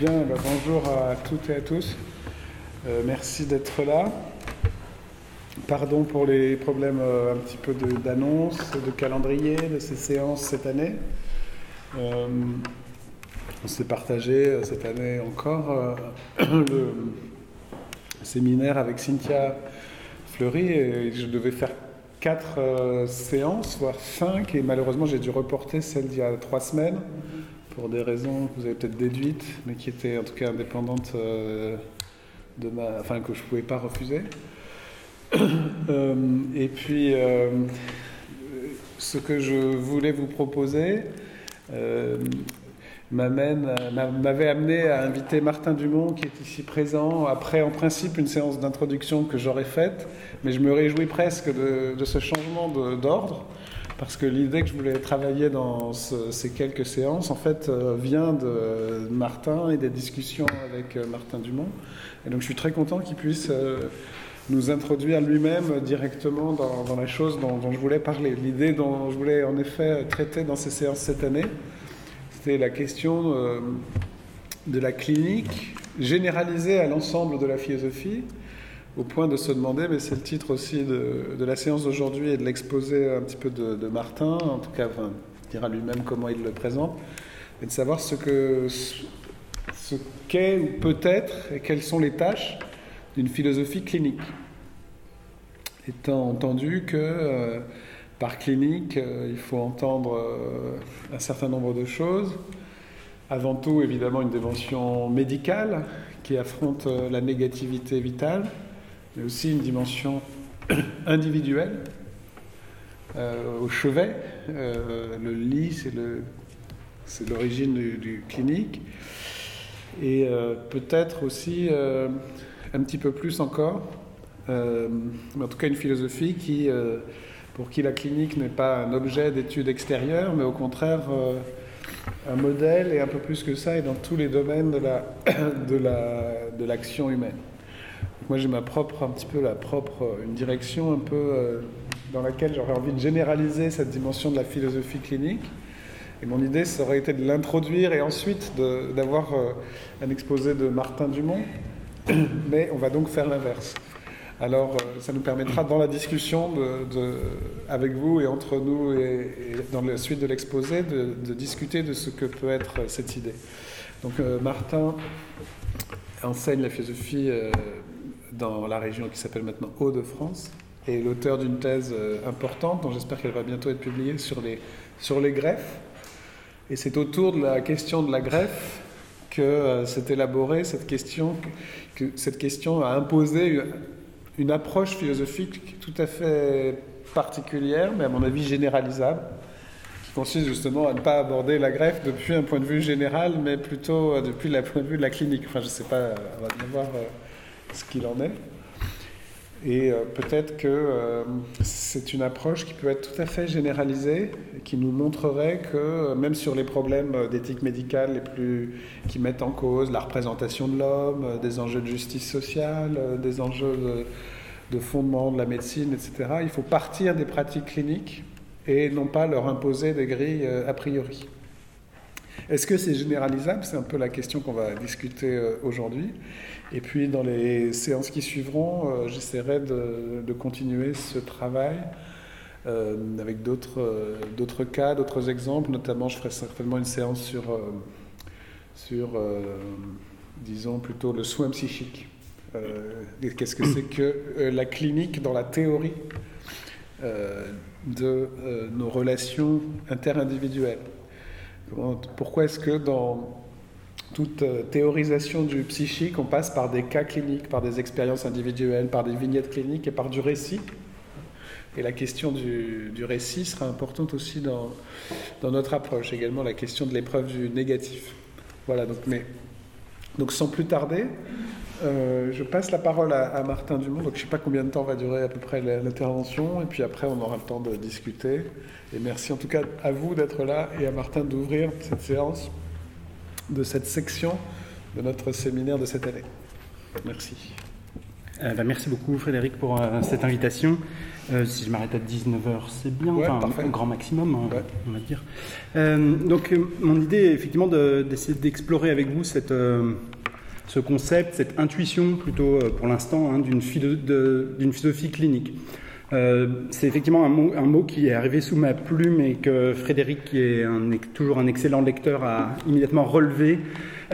Bien, bah, bonjour à toutes et à tous. Euh, merci d'être là. Pardon pour les problèmes euh, un petit peu d'annonce, de, calendrier de ces séances cette année. Euh, on s'est partagé cette année encore le séminaire avec Cynthia Fleury et je devais faire quatre séances, voire cinq, et malheureusement j'ai dû reporter celle d'il y a trois semaines pour des raisons que vous avez peut-être déduites, mais qui étaient en tout cas indépendantes euh, de ma, enfin que je ne pouvais pas refuser. Euh, et puis, euh, ce que je voulais vous proposer m'avait amené à inviter Martin Dumont, qui est ici présent, après en principe une séance d'introduction que j'aurais faite, mais je me réjouis presque de, de ce changement d'ordre parce que l'idée que je voulais travailler dans ces quelques séances, en fait, euh, vient de Martin et des discussions avec euh, Martin Dumont. Et donc je suis très content qu'il puisse euh, nous introduire lui-même directement dans, la chose dont, je voulais parler. L'idée dont je voulais en effet traiter dans ces séances cette année, c'était la question de la clinique généralisée à l'ensemble de la philosophie au point de se demander, mais c'est le titre aussi de, la séance d'aujourd'hui et de l'exposé un petit peu de, Martin, en tout cas, il dira lui-même comment il le présente, et de savoir ce que ce qu'est ou peut-être et quelles sont les tâches d'une philosophie clinique. Étant entendu que euh, par clinique, euh, il faut entendre euh, un certain nombre de choses. Avant tout, évidemment, une dimension médicale qui affronte la négativité vitale mais aussi une dimension individuelle. Euh, au chevet, euh, le lit, c'est l'origine du, clinique. Et euh, peut-être aussi un petit peu plus encore, en tout cas une philosophie qui, pour qui la clinique n'est pas un objet d'étude extérieure, mais au contraire un modèle et un peu plus que ça, et dans tous les domaines de l'action humaine. Moi, j'ai ma propre, un petit peu la propre, euh, une direction un peu euh, dans laquelle j'aurais envie de généraliser cette dimension de la philosophie clinique. Et mon idée, ça aurait été de l'introduire et ensuite d'avoir euh, un exposé de Martin Dumont. Mais on va donc faire l'inverse. Alors, ça nous permettra dans la discussion avec vous et entre nous et, dans la suite de l'exposé de, discuter de ce que peut être cette idée. Donc, Martin enseigne la philosophie dans la région qui s'appelle maintenant Hauts-de-France, et l'auteur d'une thèse euh, importante, dont j'espère qu'elle va bientôt être publiée, sur les, sur les greffes. Et c'est autour de la question de la greffe que euh, s'est élaborée cette question, que cette question a imposé une approche philosophique tout à fait particulière, mais à mon avis généralisable, qui consiste justement à ne pas aborder la greffe depuis un point de vue général, mais plutôt euh, depuis le point de vue de la clinique. Enfin, je ne sais pas, on va bien voir ce qu'il en est. Et euh, peut-être que euh, c'est une approche qui peut être tout à fait généralisée, et qui nous montrerait que euh, même sur les problèmes d'éthique médicale les plus qui mettent en cause la représentation de l'homme, des enjeux de justice sociale, des enjeux de, de, fondement de la médecine, etc., il faut partir des pratiques cliniques et non pas leur imposer des grilles a priori. Est-ce que c'est généralisable? C'est un peu la question qu'on va discuter aujourd'hui. Et puis dans les séances qui suivront, euh, j'essaierai de, continuer ce travail euh, avec euh, d'autres cas, d'autres exemples. Notamment, je ferai certainement une séance sur, sur disons plutôt le soin psychique. Qu'est-ce que c'est que la clinique dans la théorie de nos relations interindividuelles? Pourquoi est-ce que dans toute euh, théorisation du psychique, on passe par des cas cliniques, par des expériences individuelles, par des vignettes cliniques et par du récit? Et la question du, récit sera importante aussi dans, dans, notre approche. Également la question de l'épreuve du négatif. Voilà, donc, mais, donc sans plus tarder, euh, je passe la parole à, Martin Dumont. Donc je ne sais pas combien de temps va durer à peu près l'intervention. Et puis après, on aura le temps de discuter. Et merci en tout cas à vous d'être là et à Martin d'ouvrir cette séance de cette section de notre séminaire de cette année. Merci. Euh, bah, merci beaucoup Frédéric pour euh, cette invitation. Euh, si je m'arrête à 19h, c'est bien, Ouais, enfin, au grand maximum, hein, Ouais. on va dire. Euh, donc euh, mon idée est effectivement de- d'essayer d'explorer avec vous cette, ce concept, cette intuition plutôt euh, pour l'instant hein, d'une philosophie clinique. Euh, c'est effectivement un mot, qui est arrivé sous ma plume et que Frédéric, qui est toujours un excellent lecteur, a immédiatement relevé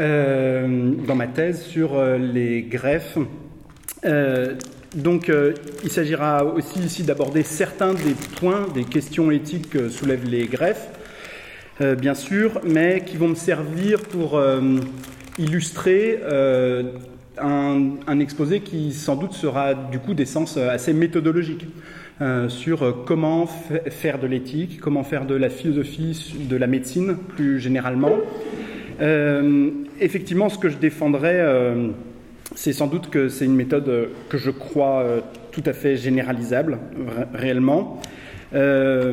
euh, dans ma thèse sur les greffes. Donc, il s'agira aussi ici d'aborder certains des points, des questions éthiques que soulèvent les greffes, bien sûr, mais qui vont me servir pour illustrer euh, un, exposé qui sans doute sera du coup d'essence assez méthodologique euh, sur euh, comment fa- faire de l'éthique, comment faire de la philosophie, de la médecine plus généralement. Euh, effectivement, ce que je défendrai, euh, c'est sans doute que c'est une méthode euh, que je crois euh, tout à fait généralisable, ré- réellement. Euh,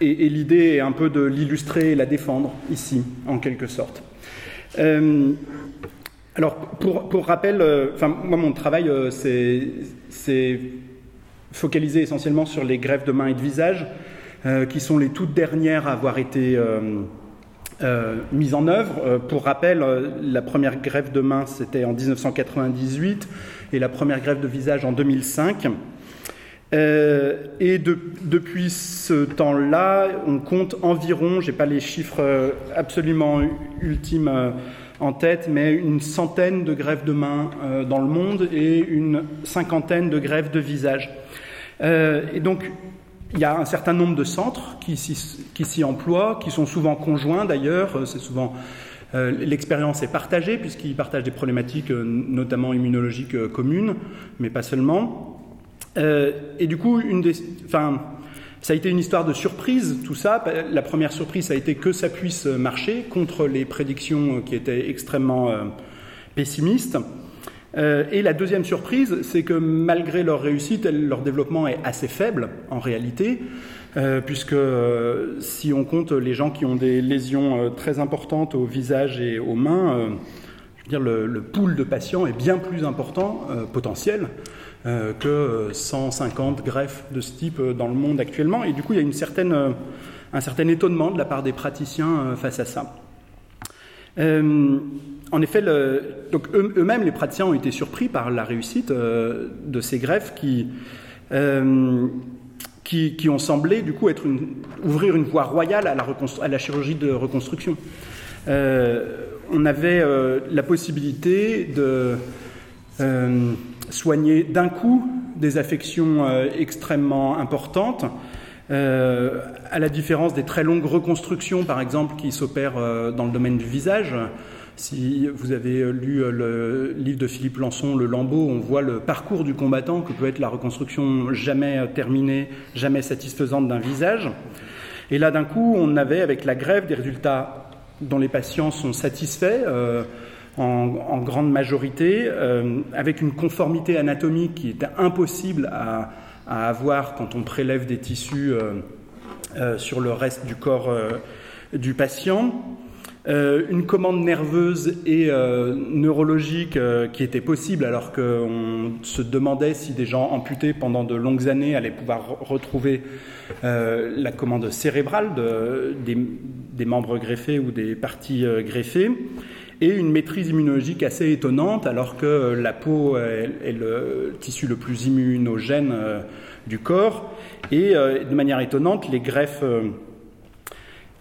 et et l'idée est un peu de l'illustrer et la défendre ici, en quelque sorte. Euh, alors, pour, rappel, euh, enfin, moi, mon travail, euh, c'est focalisé essentiellement sur les greffes de mains et de visage, qui sont les toutes dernières à avoir été euh, mises en œuvre. Pour rappel, la première greffe de main, c'était en 1998, et la première greffe de visage en 2005. Euh, et de- depuis ce temps-là, on compte environ, j'ai pas les chiffres euh, absolument ultimes euh, en tête, mais une centaine de greffes de main euh, dans le monde et une cinquantaine de greffes de visage. Et donc, il y a un certain nombre de centres qui s'y emploient, qui sont souvent conjoints d'ailleurs. C'est souvent l'expérience est partagée puisqu'ils partagent des problématiques, notamment immunologiques communes, mais pas seulement. Euh, et du coup, une des, enfin, ça a été une histoire de surprise, tout ça. La première surprise, ça a été que ça puisse marcher contre les prédictions qui étaient extrêmement euh, pessimistes. Euh, et la deuxième surprise, c'est que malgré leur réussite, leur développement est assez faible en réalité, puisque si on compte les gens qui ont des lésions très importantes au visage et aux mains, je veux dire, le, pool de patients est bien plus important, potentiel, que euh, 150 greffes de ce type euh, dans le monde actuellement. Et du coup, il y a une certaine, euh, un certain étonnement de la part des praticiens face à ça. En effet, donc eux- eux-mêmes, les praticiens ont été surpris par la réussite de ces greffes qui, qui, qui ont semblé du coup être ouvrir une voie royale à la, chirurgie de reconstruction. On avait la possibilité de soigner d'un coup des affections euh, extrêmement importantes, euh, à la différence des très longues reconstructions, par exemple, qui s'opèrent euh, dans le domaine du visage. Si vous avez lu le livre de Philippe Lançon, Le Lambeau, on voit le parcours du combattant que peut être la reconstruction jamais terminée, jamais satisfaisante d'un visage. Et là, d'un coup, on avait avec la grève des résultats dont les patients sont satisfaits. En, grande majorité, euh, avec une conformité anatomique qui était impossible à, avoir quand on prélève des tissus euh, euh, sur le reste du corps du patient. Une commande nerveuse et neurologique qui était possible alors qu'on se demandait si des gens amputés pendant de longues années allaient pouvoir re- retrouver la commande cérébrale de- des, membres greffés ou des parties greffées et une maîtrise immunologique assez étonnante, alors que euh, la peau est, est le tissu le plus immunogène euh, du corps. Et euh, de manière étonnante, les greffes. euh,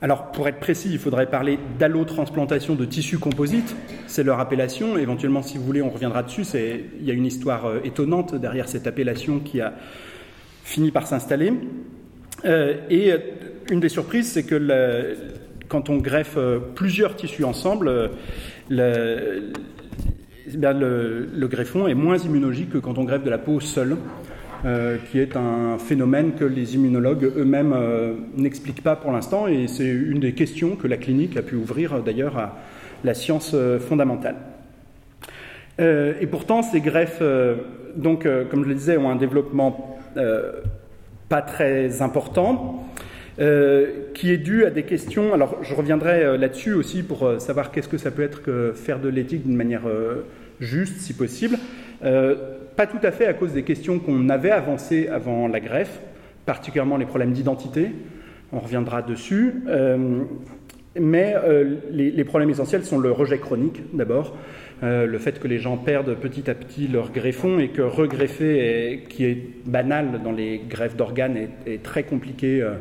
alors, pour être précis, il faudrait parler d'allotransplantation de tissus composites. C'est leur appellation. Éventuellement, si vous voulez, on reviendra dessus. Il y a une histoire euh, étonnante derrière cette appellation qui a fini par s'installer. Euh, et euh, une des surprises, c'est que quand on greffe euh, plusieurs tissus ensemble, euh, le, eh le- greffon est moins immunologique que quand on greffe de la peau seule, euh, qui est un phénomène que les immunologues eux-mêmes n'expliquent pas pour l'instant, et c'est une des questions que la clinique a pu ouvrir d'ailleurs à la science fondamentale. Et pourtant, ces greffes, donc, comme je le disais, ont un développement pas très important, qui est dû à des questions. Alors, je reviendrai euh, là-dessus aussi pour euh, savoir qu'est-ce que ça peut être que faire de l'éthique d'une manière euh, juste si possible. pas tout à fait à cause des questions qu'on avait avancées avant la greffe, particulièrement les problèmes d'identité. On reviendra dessus. mais les, problèmes essentiels sont le rejet chronique d'abord, euh, le fait que les gens perdent petit à petit leur greffon et que regreffer, qui est banal dans les greffes d'organes, est, très compliqué euh,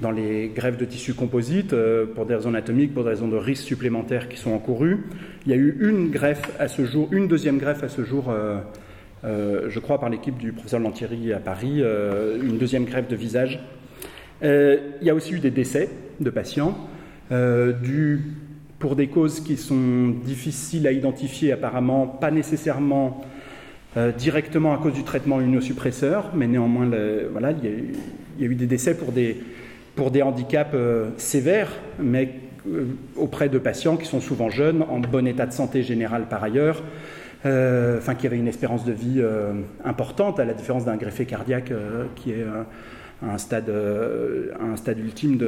dans les greffes de tissus composites euh, pour des raisons anatomiques, pour des raisons de risques supplémentaires qui sont encourus. Il y a eu une greffe à ce jour, une deuxième greffe à ce jour. je crois par l'équipe du professeur Lantieri à Paris, une deuxième greffe de visage. il y a aussi eu des décès de patients, du pour des causes qui sont difficiles à identifier apparemment, pas nécessairement euh, directement à cause du traitement immunosuppresseur, mais néanmoins, voilà, il y, a eu, des décès pour des, pour des handicaps euh, sévères, mais euh, auprès de patients qui sont souvent jeunes, en bon état de santé général par ailleurs, enfin qui avaient une espérance de vie importante, à la différence d'un greffé cardiaque qui est un stade, un stade ultime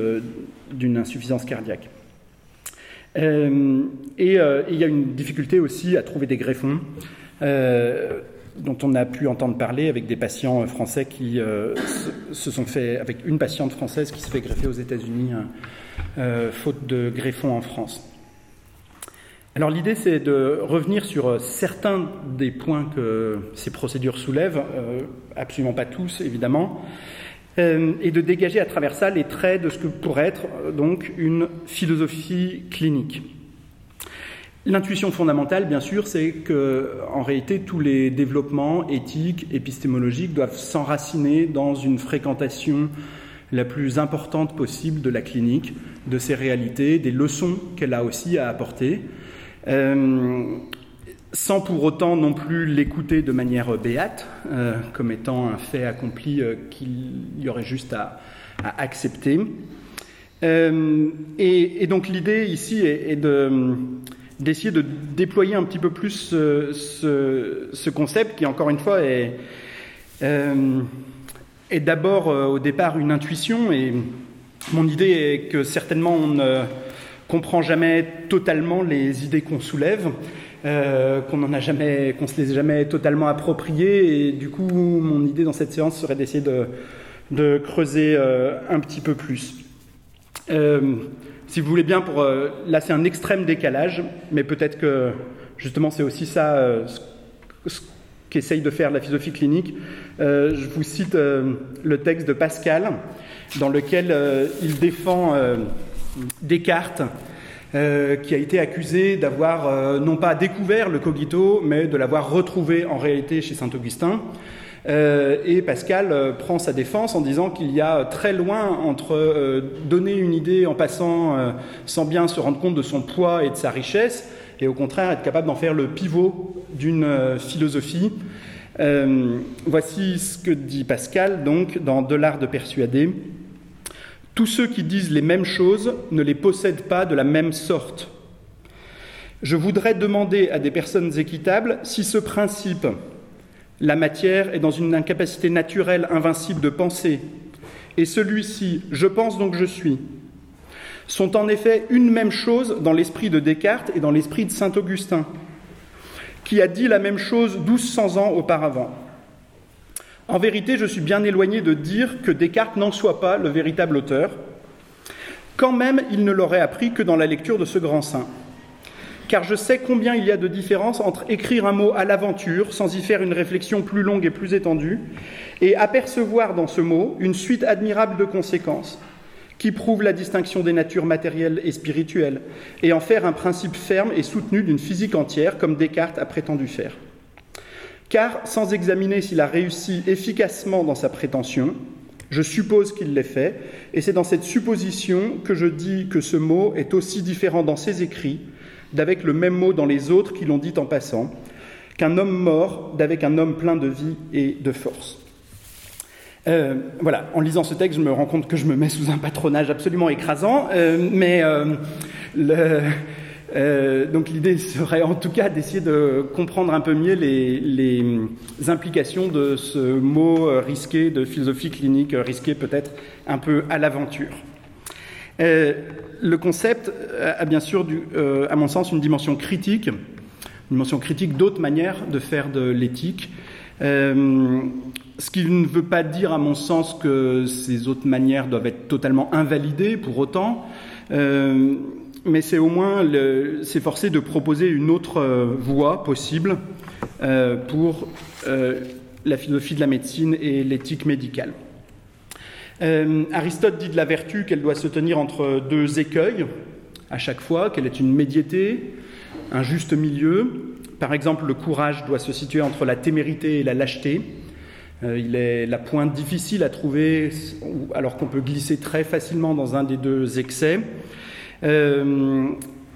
d'une insuffisance cardiaque. Euh, euh, et il y a une difficulté aussi à trouver des greffons euh, dont on a pu entendre parler avec des patients français qui se sont fait, avec une patiente française qui se fait greffer aux États-Unis, faute de greffons en France. Alors l'idée c'est de revenir sur certains des points que ces procédures soulèvent, absolument pas tous évidemment, euh, et de dégager à travers ça les traits de ce que pourrait être euh, donc une philosophie clinique. L'intuition fondamentale, bien sûr, c'est que, en réalité, tous les développements éthiques, épistémologiques doivent s'enraciner dans une fréquentation la plus importante possible de la clinique, de ses réalités, des leçons qu'elle a aussi à apporter. Euh, sans pour autant non plus l'écouter de manière béate, euh, comme étant un fait accompli euh, qu'il y aurait juste à, accepter. Et, donc l'idée ici est, d'essayer de déployer un petit peu plus ce, concept qui, encore une fois, est, est d'abord au départ une intuition. Et mon idée est que certainement on ne comprend jamais totalement les idées qu'on soulève. Euh, qu'on n'en a jamais, qu'on se les ait jamais totalement appropriés. Et du coup, mon idée dans cette séance serait d'essayer de, creuser euh, un petit peu plus. Euh, si vous voulez bien, pour là c'est un extrême décalage, mais peut-être que justement c'est aussi ça ce, qu'essaye de faire la philosophie clinique. je vous cite le texte de Pascal, dans lequel il défend Descartes euh, qui a été accusé d'avoir euh, non pas découvert le cogito, mais de l'avoir retrouvé en réalité chez saint Augustin. Euh, et Pascal prend sa défense en disant qu'il y a très loin entre donner une idée en passant sans bien se rendre compte de son poids et de sa richesse, et au contraire être capable d'en faire le pivot d'une philosophie. voici ce que dit Pascal donc dans De l'art de persuader. Tous ceux qui disent les mêmes choses ne les possèdent pas de la même sorte. Je voudrais demander à des personnes équitables si ce principe, la matière est dans une incapacité naturelle invincible de penser, et celui-ci, je pense donc je suis, sont en effet une même chose dans l'esprit de Descartes et dans l'esprit de Saint Augustin, qui a dit la même chose 1200 ans auparavant. En vérité, je suis bien éloigné de dire que Descartes n'en soit pas le véritable auteur. Quand même, il ne l'aurait appris que dans la lecture de ce grand saint. Car je sais combien il y a de différence entre écrire un mot à l'aventure, sans y faire une réflexion plus longue et plus étendue, et apercevoir dans ce mot une suite admirable de conséquences, qui prouvent la distinction des natures matérielles et spirituelles, et en faire un principe ferme et soutenu d'une physique entière, comme Descartes a prétendu faire. Car sans examiner s'il a réussi efficacement dans sa prétention, je suppose qu'il l'ait fait, et c'est dans cette supposition que je dis que ce mot est aussi différent dans ses écrits d'avec le même mot dans les autres qui l'ont dit en passant, qu'un homme mort d'avec un homme plein de vie et de force. Euh, voilà, en lisant ce texte, je me rends compte que je me mets sous un patronage absolument écrasant, euh, mais euh, donc l'idée serait en tout cas d'essayer de comprendre un peu mieux les, implications de ce mot risqué de philosophie clinique, risqué peut-être un peu à l'aventure. Le concept a bien sûr, à mon sens, une dimension critique dimension critique d'autres manières de faire de l'éthique. Euh, ce qui ne veut pas dire, à mon sens, que ces autres manières doivent être totalement invalidées pour autant, euh, mais c'est au moins s'efforcer de proposer une autre euh, voie possible euh, pour euh, la philosophie de la médecine et l'éthique médicale. Euh, Aristote dit de la vertu qu'elle doit se tenir entre deux écueils à chaque fois, qu'elle est une médiété, un juste milieu. Par exemple, le courage doit se situer entre la témérité et la lâcheté. Euh, il est la pointe difficile à trouver, alors qu'on peut glisser très facilement dans un des deux excès. Euh,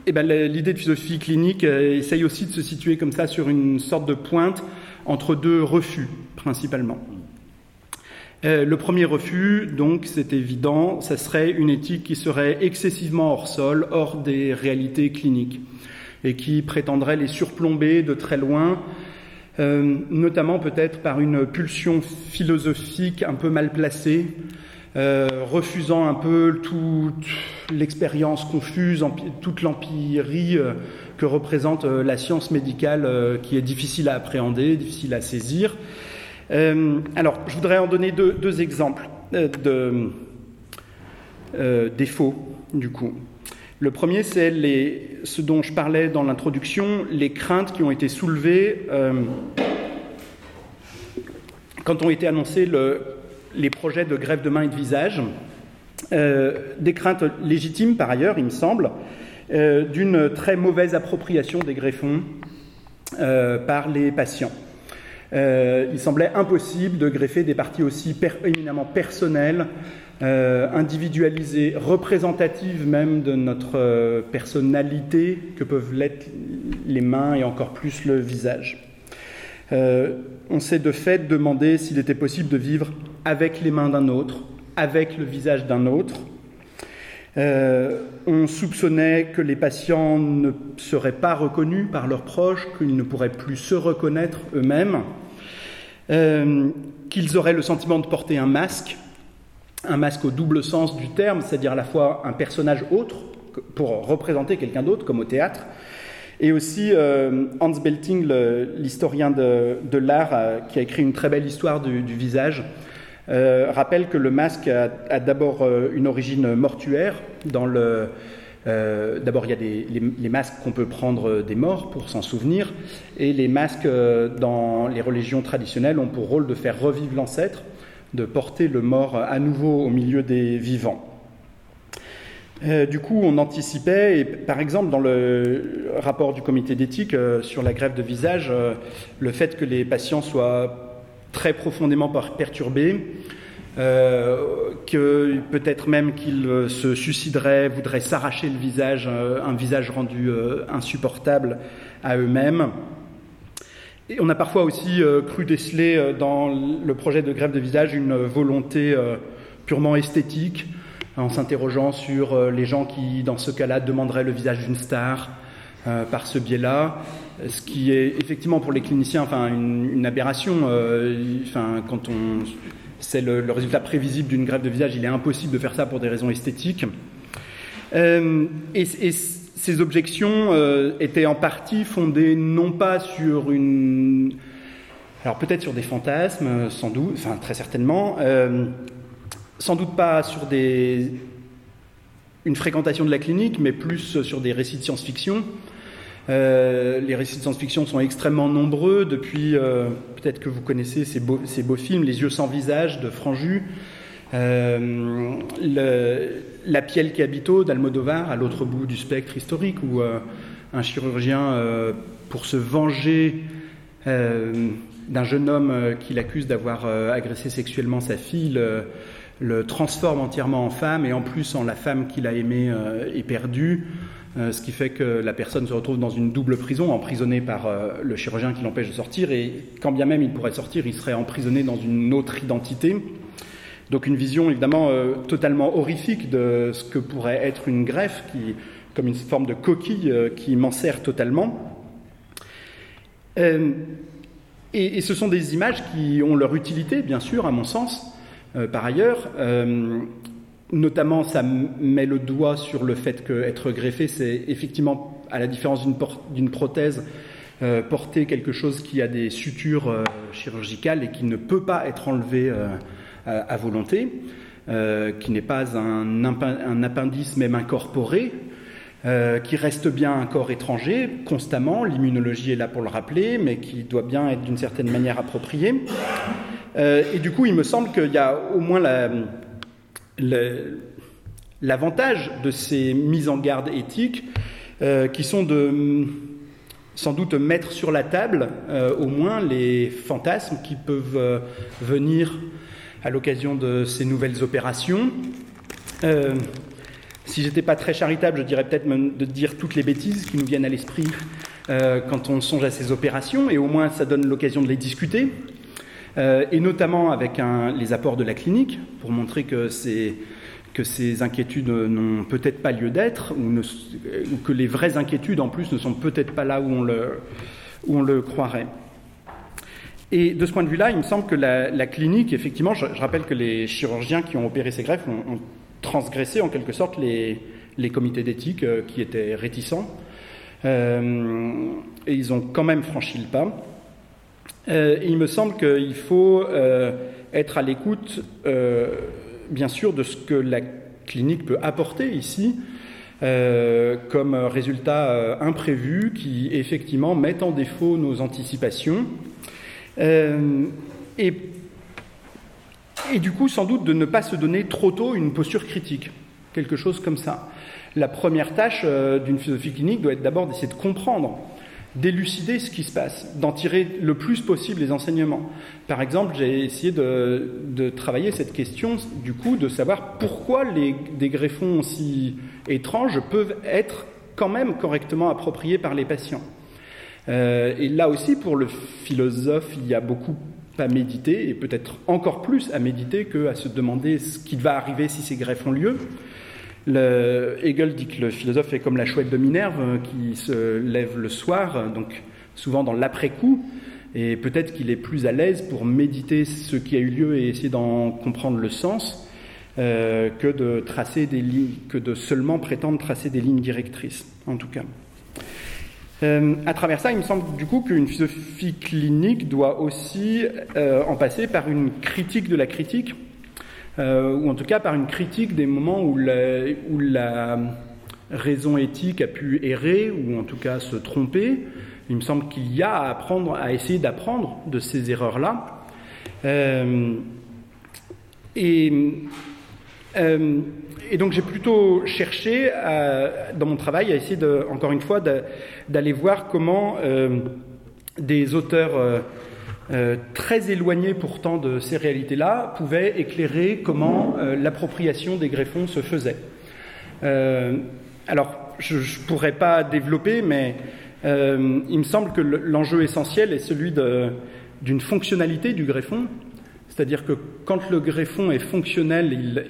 et ben, l'idée de philosophie clinique essaye aussi de se situer comme ça sur une sorte de pointe entre deux refus, principalement. Euh, le premier refus, donc, c'est évident, ça serait une éthique qui serait excessivement hors sol, hors des réalités cliniques, et qui prétendrait les surplomber de très loin, euh, notamment peut-être par une pulsion philosophique un peu mal placée, euh, refusant un peu toute l'expérience confuse, toute l'empirie que représente la science médicale qui est difficile à appréhender, difficile à saisir. Euh, alors, je voudrais en donner deux, exemples de défauts, du coup. Le premier, c'est ce dont je parlais dans l'introduction, les craintes qui ont été soulevées quand ont été annoncés le, les projets de grève de main et de visage. Euh, des craintes légitimes, par ailleurs, il me semble, euh, d'une très mauvaise appropriation des greffons euh, par les patients. Il semblait impossible de greffer des parties aussi éminemment personnelles, individualisées, représentatives même de notre personnalité que peuvent l'être les mains et encore plus le visage. on s'est de fait demandé s'il était possible de vivre avec les mains d'un autre, avec le visage d'un autre. Euh, on soupçonnait que les patients ne seraient pas reconnus par leurs proches, qu'ils ne pourraient plus se reconnaître eux-mêmes, euh, qu'ils auraient le sentiment de porter un masque, un masque au double sens du terme, c'est-à-dire à la fois un personnage autre pour représenter quelqu'un d'autre, comme au théâtre, et aussi euh, Hans Belting, l'historien de, l'art, qui a écrit une très belle histoire du, visage, rappelle que le masque a, d'abord euh, une origine mortuaire. Dans euh, d'abord, il y a les, masques qu'on peut prendre des morts pour s'en souvenir, et les masques euh, dans les religions traditionnelles ont pour rôle de faire revivre l'ancêtre, de porter le mort à nouveau au milieu des vivants. Euh, du coup, on anticipait, et par exemple, dans le rapport du comité d'éthique euh, sur la grève de visage, euh, le fait que les patients soient très profondément perturbés, euh, que peut-être même qu'ils se suicideraient, voudraient s'arracher le visage, un visage rendu insupportable à eux-mêmes. Et on a parfois aussi cru déceler dans le projet de grève de visage une volonté purement esthétique, en s'interrogeant sur euh, les gens qui, dans ce cas-là, demanderaient le visage d'une star euh, par ce biais-là, ce qui est effectivement pour les cliniciens enfin, une, aberration. Euh, enfin, quand on, c'est le, résultat prévisible d'une grève de visage, il est impossible de faire ça pour des raisons esthétiques. Euh, et, ces objections étaient en partie fondées non pas sur une... Alors peut-être sur des fantasmes, sans doute, enfin très certainement, sans doute pas sur des, une fréquentation de la clinique, mais plus sur des récits de science-fiction. Euh, les récits de science-fiction sont extrêmement nombreux. Depuis, euh, peut-être que vous connaissez ces beaux, films, Les yeux sans visage de Franju, euh, La pielle qui habite d'Almodovar, à l'autre bout du spectre historique, où un chirurgien, pour se venger d'un jeune homme qui l'accuse d'avoir agressé sexuellement sa fille, le, le transforme entièrement en femme. Et en plus en la femme qu'il a aimée et perdue, ce qui fait que la personne se retrouve dans une double prison, emprisonnée par euh, le chirurgien qui l'empêche de sortir et quand bien même il pourrait sortir, il serait emprisonné dans une autre identité. Donc une vision évidemment euh, totalement horrifique de ce que pourrait être une greffe, qui, comme une forme de coquille euh, qui m'ensert totalement. Euh, et, ce sont des images qui ont leur utilité, bien sûr, à mon sens, euh, par ailleurs, euh, notamment, ça met le doigt sur le fait qu'être greffé, c'est effectivement, à la différence d'une prothèse, porter quelque chose qui a des sutures chirurgicales et qui ne peut pas être enlevé à, volonté, qui n'est pas un, un, appendice même incorporé, qui reste bien un corps étranger constamment, l'immunologie est là pour le rappeler, mais qui doit bien être d'une certaine manière approprié. et du coup, il me semble qu'il y a au moins la, l'avantage de ces mises en garde éthiques euh, qui sont de sans doute mettre sur la table euh, au moins les fantasmes qui peuvent euh, venir à l'occasion de ces nouvelles opérations. si j'étais pas très charitable, je dirais peut-être de dire toutes les bêtises qui nous viennent à l'esprit quand on songe à ces opérations, et au moins ça donne l'occasion de les discuter, et notamment avec les apports de la clinique, pour montrer que ces inquiétudes n'ont peut-être pas lieu d'être, ou, que les vraies inquiétudes en plus ne sont peut-être pas là où on le, croirait. Et de ce point de vue-là, il me semble que la, clinique, effectivement, je, rappelle que les chirurgiens qui ont opéré ces greffes ont, transgressé en quelque sorte les, les comités d'éthique euh, qui étaient réticents, euh, et ils ont quand même franchi le pas. Euh, il me semble qu'il faut être à l'écoute bien sûr de ce que la clinique peut apporter ici euh, comme résultat euh, imprévu qui effectivement met en défaut nos anticipations euh, et, et du coup sans doute de ne pas se donner trop tôt une posture critique, quelque chose comme ça. La première tâche d'une philosophie clinique doit être d'abord d'essayer de comprendre d'élucider ce qui se passe, d'en tirer le plus possible les enseignements. Par exemple, j'ai essayé de, travailler cette question, du coup, de savoir pourquoi les, des greffons aussi étranges peuvent être quand même correctement appropriés par les patients. Euh, et là aussi, pour le philosophe, il y a beaucoup à méditer, et peut-être encore plus à méditer qu'à se demander ce qui va arriver si ces greffes ont lieu. Le, Hegel dit que le philosophe est comme la chouette de Minerve euh, qui se lève le soir, donc souvent dans l'après-coup, et peut-être qu'il est plus à l'aise pour méditer ce qui a eu lieu et essayer d'en comprendre le sens euh, que de tracer des lignes, que de seulement prétendre tracer des lignes directrices, en tout cas. Euh, à travers ça, il me semble du coup qu'une philosophie clinique doit aussi en passer par une critique de la critique, euh, ou en tout cas par une critique des moments où la, raison éthique a pu errer, ou en tout cas se tromper. Il me semble qu'il y a à apprendre, à essayer d'apprendre de ces erreurs-là. Euh, et, euh, et, donc j'ai plutôt cherché, dans mon travail, à essayer, encore une fois, d'aller voir comment des auteurs euh, très éloigné pourtant de ces réalités-là, pouvait éclairer comment euh, l'appropriation des greffons se faisait. Euh, alors, je ne pourrais pas développer, mais il me semble que l'enjeu essentiel est celui d'une fonctionnalité du greffon. C'est-à-dire que quand le greffon est fonctionnel,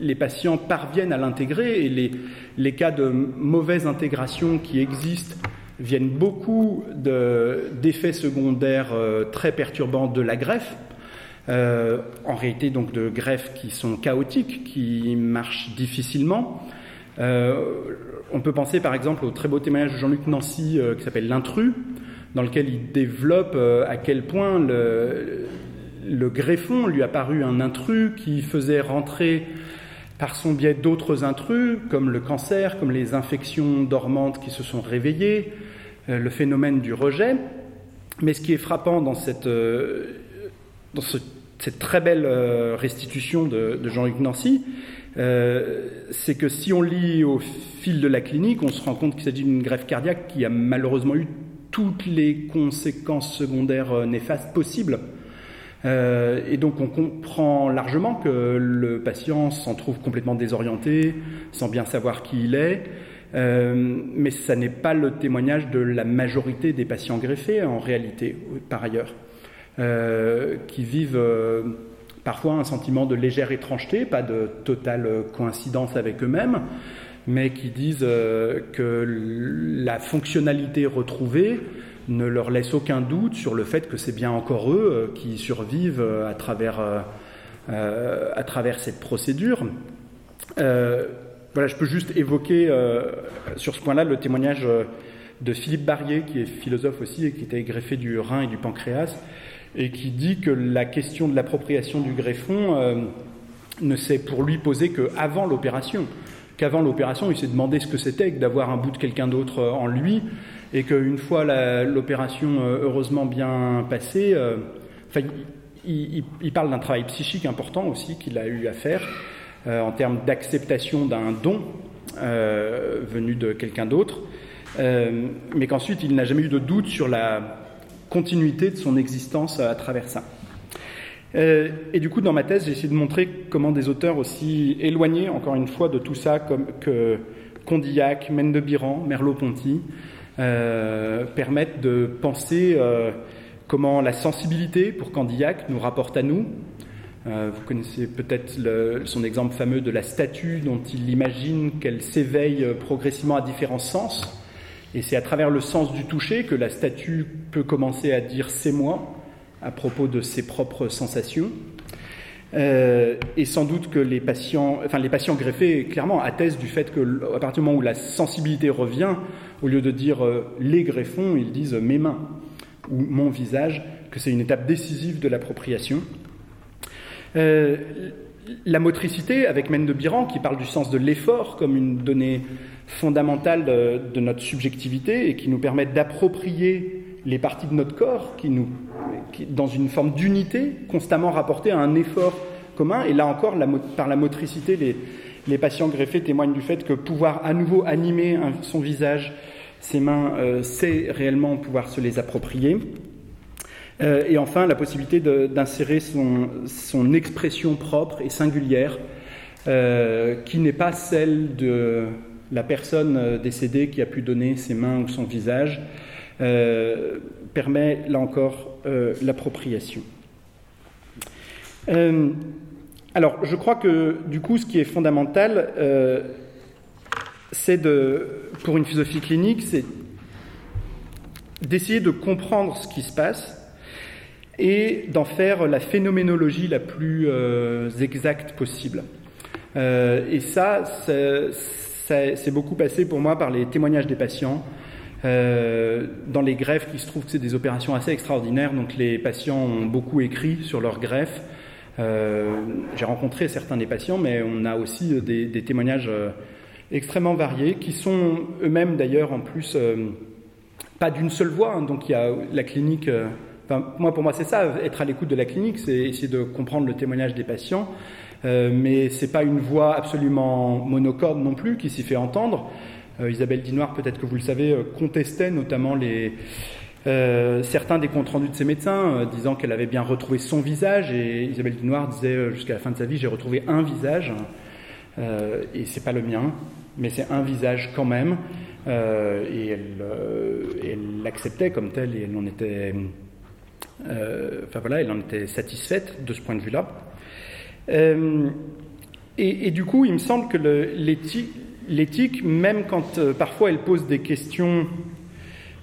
les patients parviennent à l'intégrer et les, les, cas de mauvaise intégration qui existent viennent beaucoup d'effets secondaires euh, très perturbants de la greffe, euh, en réalité donc de greffes qui sont chaotiques, qui marchent difficilement. Euh, on peut penser par exemple au très beau témoignage de Jean-Luc Nancy qui s'appelle L'intrus, dans lequel il développe à quel point le, le, greffon lui a paru un intrus qui faisait rentrer par son biais d'autres intrus, comme le cancer, comme les infections dormantes qui se sont réveillées, euh, le phénomène du rejet. Mais ce qui est frappant dans cette, euh, dans cette très belle euh, restitution de, Jean-Luc Nancy, c'est que si on lit au fil de la clinique, on se rend compte qu'il s'agit d'une greffe cardiaque qui a malheureusement eu toutes les conséquences secondaires néfastes possibles. et donc on comprend largement que le patient s'en trouve complètement désorienté, sans bien savoir qui il est, euh, mais ça n'est pas le témoignage de la majorité des patients greffés en réalité, par ailleurs, euh, qui vivent euh, parfois un sentiment de légère étrangeté, pas de totale coïncidence avec eux-mêmes, mais qui disent que la fonctionnalité retrouvée ne leur laisse aucun doute sur le fait que c'est bien encore eux qui survivent à travers, à travers cette procédure. Voilà, je peux juste évoquer euh, sur ce point-là le témoignage euh, de Philippe Barrier, qui est philosophe aussi et qui était greffé du rein et du pancréas, et qui dit que la question de l'appropriation du greffon euh, ne s'est pour lui posée qu'avant l'opération. Qu'avant l'opération, il s'est demandé ce que c'était que d'avoir un bout de quelqu'un d'autre en lui, et qu'une fois l'opération euh, heureusement bien passée, euh, enfin, il, il, parle d'un travail psychique important aussi qu'il a eu à faire en termes d'acceptation d'un don venu de quelqu'un d'autre, mais qu'ensuite il n'a jamais eu de doute sur la continuité de son existence à travers ça. Euh, et du coup, dans ma thèse, j'ai essayé de montrer comment des auteurs aussi éloignés, encore une fois, de tout ça, comme que Condillac, Mendebiran, Merleau-Ponty, euh, permettent de penser euh, comment la sensibilité, pour Candillac, nous rapporte à nous. Vous connaissez peut-être son exemple fameux de la statue dont il imagine qu'elle s'éveille progressivement à différents sens. Et c'est à travers le sens du toucher que la statue peut commencer à dire c'est moi à propos de ses propres sensations. Euh, et sans doute que les patients, enfin les patients greffés clairement attestent du fait que à partir du moment où la sensibilité revient, au lieu de dire euh, les greffons, ils disent mes mains ou mon visage, que c'est une étape décisive de l'appropriation. Euh, la motricité, avec Mène de Biran, qui parle du sens de l'effort comme une donnée fondamentale de, notre subjectivité et qui nous permettent d'approprier les parties de notre corps qui nous, dans une forme d'unité, constamment rapportée à un effort commun. Et là encore, par la motricité, les, patients greffés témoignent du fait que pouvoir à nouveau animer son visage, ses mains, euh, c'est réellement pouvoir se les approprier. Euh, et enfin, la possibilité d'insérer son, expression propre et singulière, euh, qui n'est pas celle de la personne euh, décédée qui a pu donner ses mains ou son visage, permet là encore l'appropriation. alors, je crois que du coup, ce qui est fondamental, c'est de, pour une philosophie clinique, c'est d'essayer de comprendre ce qui se passe et d'en faire la phénoménologie la plus exacte possible. et ça, c'est beaucoup passé pour moi par les témoignages des patients. Euh, dans les greffes, qui se trouve que c'est des opérations assez extraordinaires, donc les patients ont beaucoup écrit sur leurs greffes. Euh, j'ai rencontré certains des patients, mais on a aussi des, témoignages euh, extrêmement variés, qui sont eux-mêmes d'ailleurs en plus pas d'une seule voix. Hein. donc il y a la clinique. Enfin, moi, pour moi, c'est ça, être à l'écoute de la clinique, c'est essayer de comprendre le témoignage des patients. Euh, mais c'est pas une voix absolument monocorde non plus qui s'y fait entendre. Euh, Isabelle Dinoir, peut-être que vous le savez, euh, contestait notamment les, certains des comptes rendus de ses médecins, disant qu'elle avait bien retrouvé son visage, et Isabelle Dinoir disait jusqu'à la fin de sa vie, j'ai retrouvé un visage, et c'est pas le mien, mais c'est un visage quand même, et elle l'acceptait comme tel, et elle en était, enfin voilà, elle en était satisfaite de ce point de vue-là. Euh, et, du coup, il me semble que l'éthique, même quand euh, parfois elle pose des questions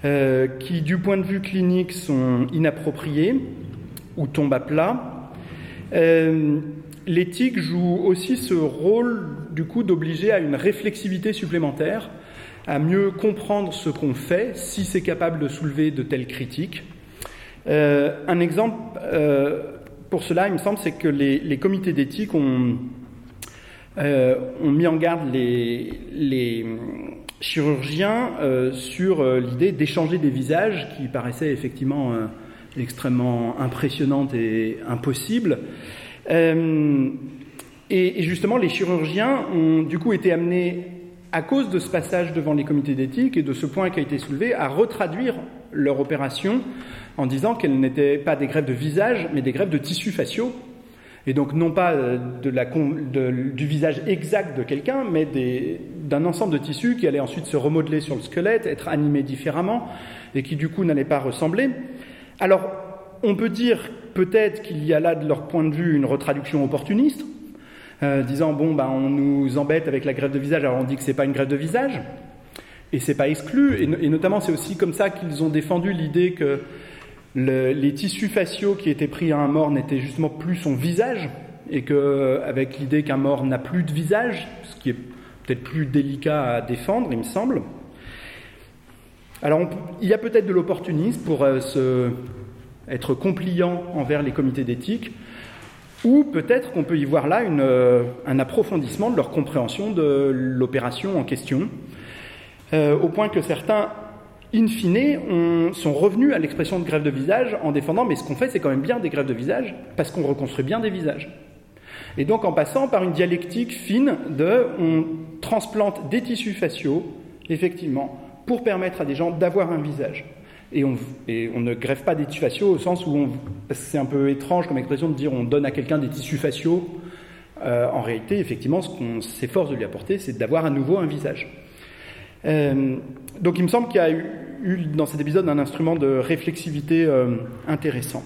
euh, qui, du point de vue clinique, sont inappropriées ou tombent à plat, l'éthique joue aussi ce rôle, du coup, d'obliger à une réflexivité supplémentaire, à mieux comprendre ce qu'on fait, si c'est capable de soulever de telles critiques. Un exemple pour cela, il me semble, c'est que les, comités d'éthique ont, euh, ont, mis en garde les, chirurgiens euh, sur euh, l'idée d'échanger des visages qui paraissaient effectivement extrêmement impressionnantes et impossibles. Et, justement, les chirurgiens ont du coup été amenés, à cause de ce passage devant les comités d'éthique et de ce point qui a été soulevé, à retraduire leur opération en disant qu'elles n'étaient pas des greffes de visage, mais des greffes de tissus faciaux. Et donc non pas euh, de la, du visage exact de quelqu'un, mais d'un ensemble de tissus qui allait ensuite se remodeler sur le squelette, être animés différemment, et qui du coup n'allaient pas ressembler. Alors, on peut dire peut-être qu'il y a là, de leur point de vue, une retraduction opportuniste, euh, disant bon, ben, on nous embête avec la greffe de visage, alors on dit que c'est pas une greffe de visage, et c'est pas exclu. Et, et notamment, c'est aussi comme ça qu'ils ont défendu l'idée que les tissus faciaux qui étaient pris à un mort n'étaient justement plus son visage, et qu'avec l'idée qu'un mort n'a plus de visage, ce qui est peut-être plus délicat à défendre, il me semble. Alors, il y a peut-être de l'opportunisme pour euh, être compliant envers les comités d'éthique, ou peut-être qu'on peut y voir là euh, un approfondissement de leur compréhension de l'opération en question, euh, au point que certains, in fine, sont revenus à l'expression de grève de visage en défendant mais ce qu'on fait, c'est quand même bien des grèves de visage, parce qu'on reconstruit bien des visages. Et donc en passant par une dialectique fine de on transplante des tissus faciaux, effectivement, pour permettre à des gens d'avoir un visage. Et on, ne greffe pas des tissus faciaux au sens où c'est un peu étrange comme expression de dire on donne à quelqu'un des tissus faciaux. Euh, en réalité, effectivement, ce qu'on s'efforce de lui apporter, c'est d'avoir à nouveau un visage. Euh, donc il me semble qu'il y a eu, dans cet épisode un instrument de réflexivité euh, intéressant.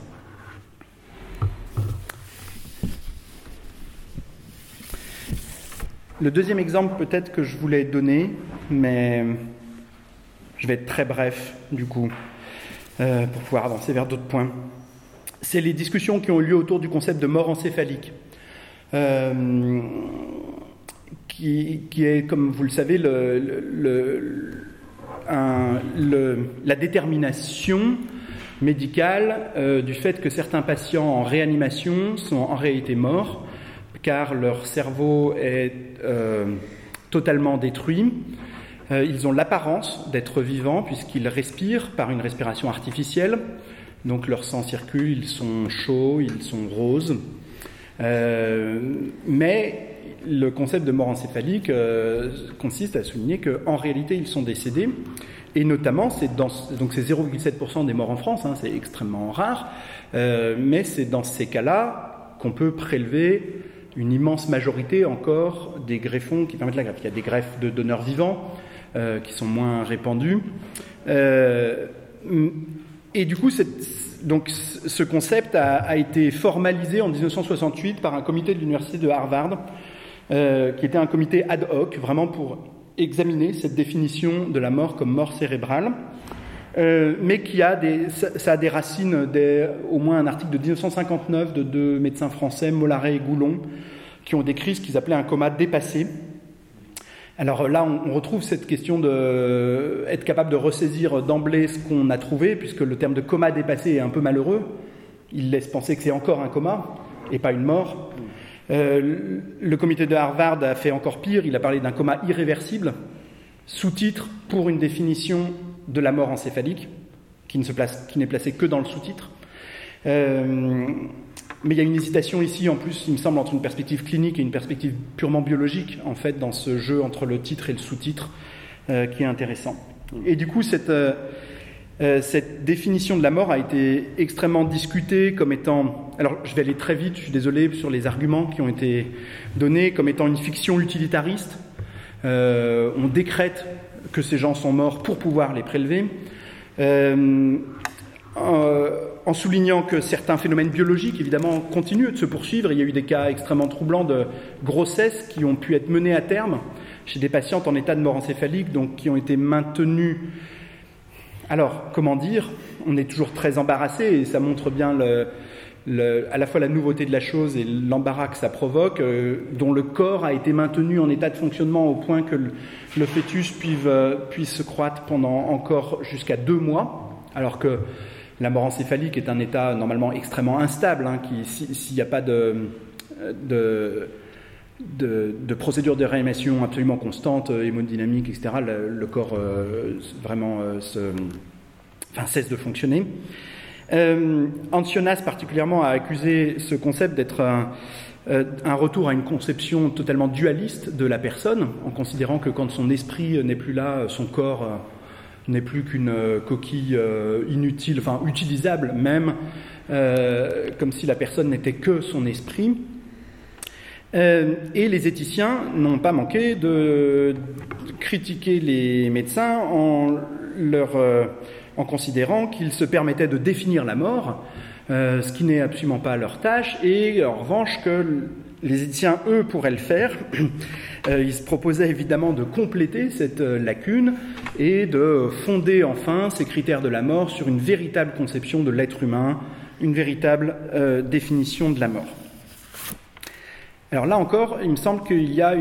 Le deuxième exemple peut-être que je voulais donner, mais je vais être très bref du coup, euh, pour pouvoir avancer vers d'autres points, c'est les discussions qui ont eu lieu autour du concept de mort encéphalique. Qui, est, comme vous le savez, la détermination médicale euh, du fait que certains patients en réanimation sont en réalité morts car leur cerveau est euh, totalement détruit. Euh, ils ont l'apparence d'être vivants puisqu'ils respirent par une respiration artificielle. Donc leur sang circule, ils sont chauds, ils sont roses. Mais le concept de mort encéphalique consiste à souligner qu'en réalité ils sont décédés. Et notamment, c'est dans, donc c'est 0,7% des morts en France, hein, c'est extrêmement rare, mais c'est dans ces cas-là qu'on peut prélever une immense majorité encore des greffons qui permettent la greffe. Il y a des greffes de donneurs vivants euh, qui sont moins répandus. Euh, et du coup, donc, ce concept a, été formalisé en 1968 par un comité de l'université de Harvard, euh, qui était un comité ad hoc, vraiment pour examiner cette définition de la mort comme mort cérébrale. mais qui a des, ça, a des racines, des, au moins un article de 1959 de deux médecins français, Mollaret et Goulon, qui ont décrit ce qu'ils appelaient un coma dépassé. Alors là, on retrouve cette question de être capable de ressaisir d'emblée ce qu'on a trouvé, puisque le terme de coma dépassé est un peu malheureux. Il laisse penser que c'est encore un coma et pas une mort. Euh, le comité de Harvard a fait encore pire, il a parlé d'un coma irréversible, sous-titre pour une définition de la mort encéphalique, qui n'est placée que dans le sous-titre. Euh, mais il y a une hésitation ici, en plus, il me semble, entre une perspective clinique et une perspective purement biologique, en fait, dans ce jeu entre le titre et le sous-titre, euh, qui est intéressant. Et du coup, cette, euh, euh, cette définition de la mort a été extrêmement discutée comme étant, alors je vais aller très vite, je suis désolé sur les arguments qui ont été donnés, comme étant une fiction utilitariste. on décrète que ces gens sont morts pour pouvoir les prélever en soulignant que certains phénomènes biologiques, évidemment, continuent de se poursuivre. Il y a eu des cas extrêmement troublants de grossesse qui ont pu être menés à terme chez des patientes en état de mort encéphalique, donc qui ont été maintenus. Alors, comment dire On est toujours très embarrassé et ça montre bien à la fois la nouveauté de la chose et l'embarras que ça provoque, euh, dont le corps a été maintenu en état de fonctionnement au point que le, fœtus puisse, euh, puisse se croître pendant encore jusqu'à deux mois, alors que la mort encéphalique est un état normalement extrêmement instable, hein, qui, s'il n'y a pas de, de, procédure de réanimation absolument constante, euh, hémodynamique, etc., le, corps euh, vraiment euh, enfin, cesse de fonctionner. Euh, Ancionas particulièrement a accusé ce concept d'être un, un, retour à une conception totalement dualiste de la personne, en considérant que quand son esprit n'est plus là, son corps n'est plus qu'une euh, coquille euh, inutile, enfin utilisable même, euh, comme si la personne n'était que son esprit. Et les éthiciens n'ont pas manqué de critiquer les médecins en, leur, en considérant qu'ils se permettaient de définir la mort, ce qui n'est absolument pas leur tâche, et en revanche que les éthiciens, eux, pourraient le faire. Euh, ils se proposaient évidemment de compléter cette euh, lacune et de fonder enfin ces critères de la mort sur une véritable conception de l'être humain, une véritable euh, définition de la mort. Alors là encore, il me semble qu'il y a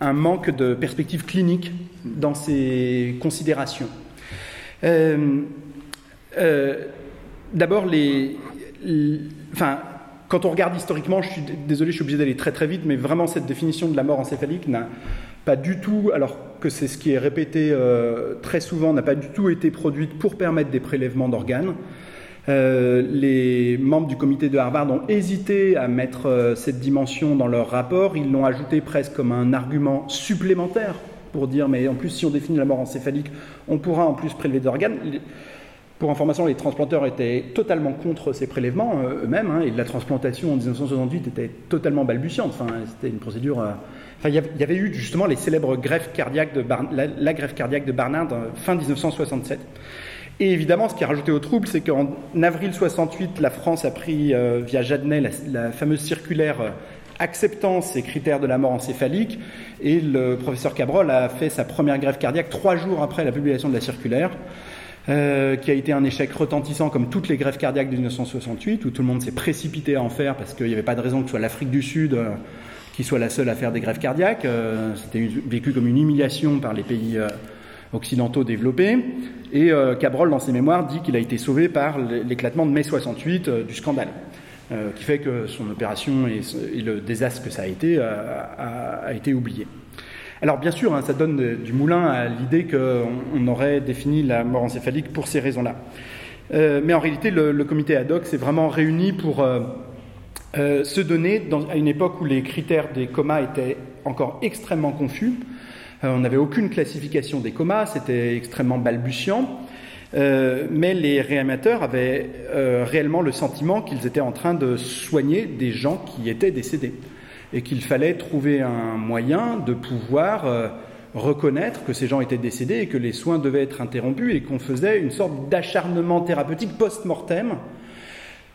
un manque de perspective clinique dans ces considérations. D'abord, les, enfin, quand on regarde historiquement, je suis désolé, je suis obligé d'aller très très vite, mais vraiment cette définition de la mort encéphalique n'a pas du tout, alors que c'est ce qui est répété euh, très souvent, n'a pas du tout été produite pour permettre des prélèvements d'organes. Euh, les membres du comité de Harvard ont hésité à mettre euh, cette dimension dans leur rapport. Ils l'ont ajouté presque comme un argument supplémentaire pour dire, mais en plus, si on définit la mort encéphalique, on pourra en plus prélever d'organes. Pour information, les transplanteurs étaient totalement contre ces prélèvements euh, eux-mêmes, hein, et la transplantation en 1968 était totalement balbutiante. Enfin, c'était une procédure. Enfin, il y avait eu justement les célèbres greffes cardiaques de la, greffe cardiaque de Barnard fin 1967. Et évidemment, ce qui a rajouté au trouble, c'est qu'en avril 68, la France a pris via Jadnet la, fameuse circulaire acceptant ces critères de la mort encéphalique, et le professeur Cabrol a fait sa première greffe cardiaque trois jours après la publication de la circulaire. Euh, qui a été un échec retentissant comme toutes les greffes cardiaques de 1968, où tout le monde s'est précipité à en faire parce qu'il n'y avait pas de raison que ce soit l'Afrique du Sud euh, qui soit la seule à faire des greffes cardiaques. Euh, c'était vécu comme une humiliation par les pays occidentaux développés. Et Cabrol, dans ses mémoires, dit qu'il a été sauvé par l'éclatement de mai 68 du scandale. qui fait que son opération et, le désastre que ça a été a été oublié. Alors bien sûr, hein, ça donne du moulin à l'idée qu'on aurait défini la mort encéphalique pour ces raisons-là. Euh, mais en réalité, le, comité ad hoc s'est vraiment réuni pour euh, euh, se donner, à une époque où les critères des comas étaient encore extrêmement confus, on n'avait aucune classification des comas, c'était extrêmement balbutiant, mais les réanimateurs avaient réellement le sentiment qu'ils étaient en train de soigner des gens qui étaient décédés et qu'il fallait trouver un moyen de pouvoir euh, reconnaître que ces gens étaient décédés et que les soins devaient être interrompus et qu'on faisait une sorte d'acharnement thérapeutique post-mortem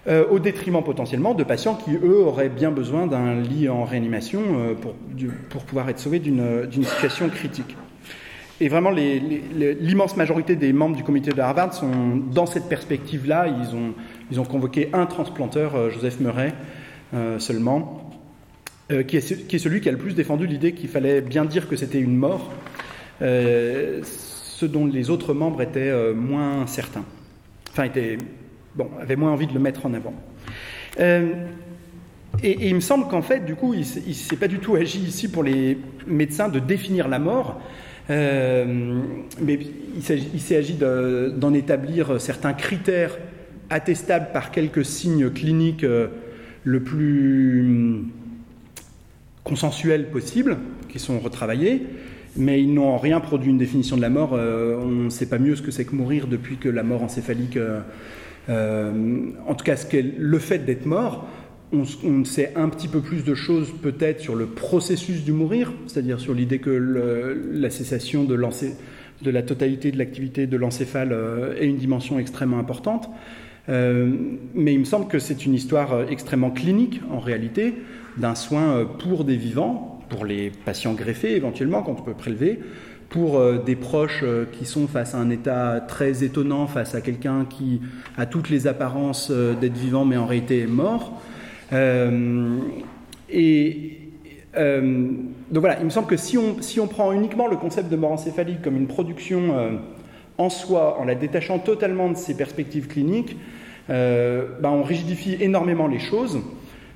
euh, au détriment potentiellement de patients qui, eux, auraient bien besoin d'un lit en réanimation euh, pour, pour, pouvoir être sauvés d'une situation critique. Et vraiment, l'immense majorité des membres du comité de Harvard sont dans cette perspective-là. Ils ont, ils ont convoqué un transplanteur, Joseph Murray, seulement, euh, qui, est, celui qui a le plus défendu l'idée qu'il fallait bien dire que c'était une mort, euh, ce dont les autres membres étaient euh, moins certains. Enfin, étaient, bon, avaient moins envie de le mettre en avant. Et, il me semble qu'en fait, du coup, il ne s'est pas du tout agi ici pour les médecins de définir la mort, mais il s'est agi d'en établir certains critères attestables par quelques signes cliniques le plus consensuels possibles, qui sont retravaillés, mais ils n'ont en rien produit une définition de la mort. Euh, on ne sait pas mieux ce que c'est que mourir depuis que la mort encéphalique. Euh, euh, en tout cas, le fait d'être mort, on, sait un petit peu plus de choses peut-être sur le processus du mourir, c'est-à-dire sur l'idée que la cessation de, de, la totalité de l'activité de l'encéphale est une dimension extrêmement importante. mais il me semble que c'est une histoire extrêmement clinique en réalité d'un soin euh, pour des vivants, pour les patients greffés éventuellement quand on peut prélever, pour euh, des proches euh, qui sont face à un état très étonnant, face à quelqu'un qui a toutes les apparences d'être vivant mais en réalité est mort. et donc voilà, il me semble que si on, si on, prend uniquement le concept de mort encéphalique comme une production en soi, en la détachant totalement de ses perspectives cliniques, ben on rigidifie énormément les choses.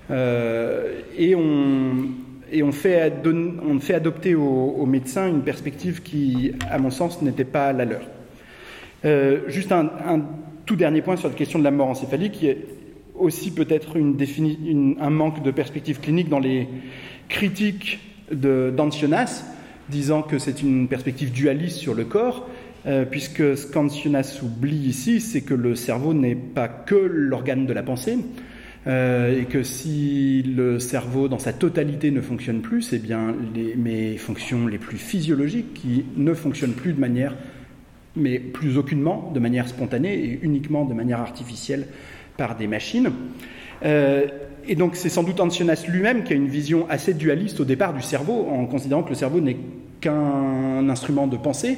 Euh, et on, et on fait, adopter aux, médecins une perspective qui, à mon sens, n'était pas la leur. Euh, juste un, tout dernier point sur la question de la mort encéphalique, qui est aussi peut-être un manque de perspective clinique dans les critiques d'Ancionas, disant que c'est une perspective dualiste sur le corps, euh, puisque ce qu'Ancionas oublie ici, c'est que le cerveau n'est pas que l'organe de la pensée, euh, et que si le cerveau dans sa totalité ne fonctionne plus, c'est bien les, mes fonctions les plus physiologiques qui ne fonctionnent plus de manière, mais plus aucunement de manière spontanée et uniquement de manière artificielle par des machines. Euh, et donc c'est sans doute Ancionas lui-même qui a une vision assez dualiste au départ du cerveau, en considérant que le cerveau n'est qu'un instrument de pensée,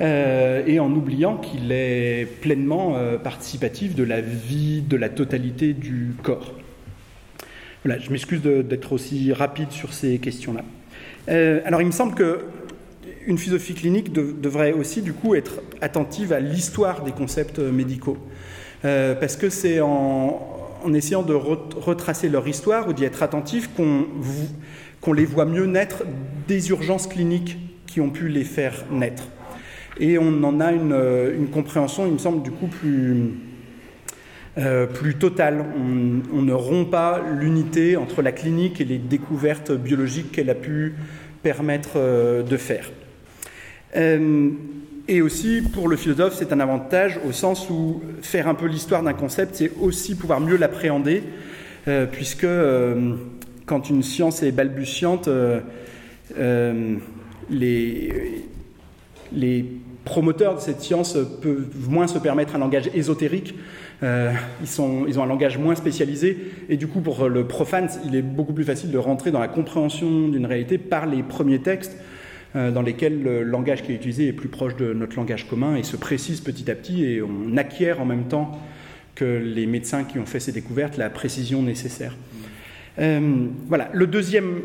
euh, et en oubliant qu'il est pleinement euh, participatif de la vie, de la totalité du corps. je m'excuse d'être aussi rapide sur ces questions-là. Euh, alors, il me semble que une philosophie clinique devrait aussi du coup être attentive à l'histoire des concepts médicaux. Parce que c'est en, essayant de retracer leur histoire ou d'y être attentif qu'on les voit mieux naître des urgences cliniques qui ont pu les faire naître. Et on en a une, une compréhension, il me semble, du coup plus, euh, plus totale. On, ne rompt pas l'unité entre la clinique et les découvertes biologiques qu'elle a pu permettre euh, de faire. Euh, et aussi, pour le philosophe, c'est un avantage au sens où faire un peu l'histoire d'un concept, c'est aussi pouvoir mieux l'appréhender, euh, puisque quand une science est balbutiante, les, les promoteurs de cette science peuvent moins se permettre un langage ésotérique euh, ils, sont, ils, ont un langage moins spécialisé et du coup pour le profane, il est beaucoup plus facile de rentrer dans la compréhension d'une réalité par les premiers textes euh, dans lesquels le langage qui est utilisé est plus proche de notre langage commun et se précise petit à petit et on acquiert en même temps que les médecins qui ont fait ces découvertes la précision nécessaire. Euh, voilà, le deuxième.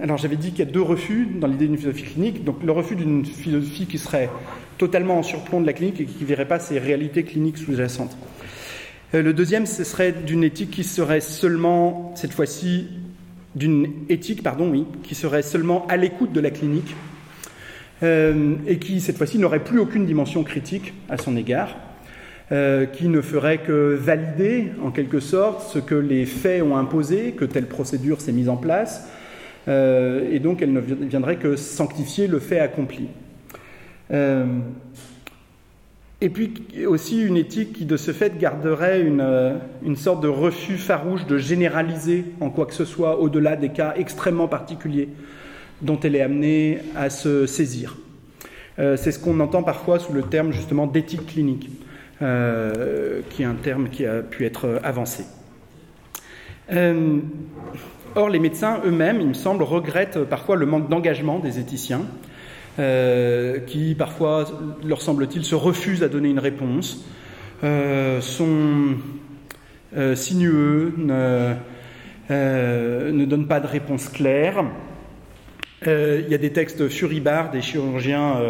Alors j'avais dit qu'il y a deux refus dans l'idée d'une philosophie clinique. Donc le refus d'une philosophie qui serait totalement en surplomb de la clinique et qui ne verrait pas ces réalités cliniques sous-jacentes. Euh, le deuxième, ce serait d'une éthique qui serait seulement, cette fois-ci, d'une éthique, pardon, oui, qui serait seulement à l'écoute de la clinique euh, et qui, cette fois-ci, n'aurait plus aucune dimension critique à son égard, euh, qui ne ferait que valider, en quelque sorte, ce que les faits ont imposé, que telle procédure s'est mise en place, et donc elle ne viendrait que sanctifier le fait accompli. Et puis aussi une éthique qui, de ce fait, garderait une, euh, une, sorte de refus farouche de généraliser en quoi que ce soit au-delà des cas extrêmement particuliers dont elle est amenée à se saisir. Euh, c'est ce qu'on entend parfois sous le terme justement d'éthique clinique, euh, qui est un terme qui a pu être avancé. or, les médecins eux-mêmes, il me semble, regrettent parfois le manque d'engagement des éthiciens euh, qui parfois, leur semble-t-il, se refusent à donner une réponse, euh, sont euh, sinueux, ne, ne, donnent pas de réponse claire. il y a des textes furibards des chirurgiens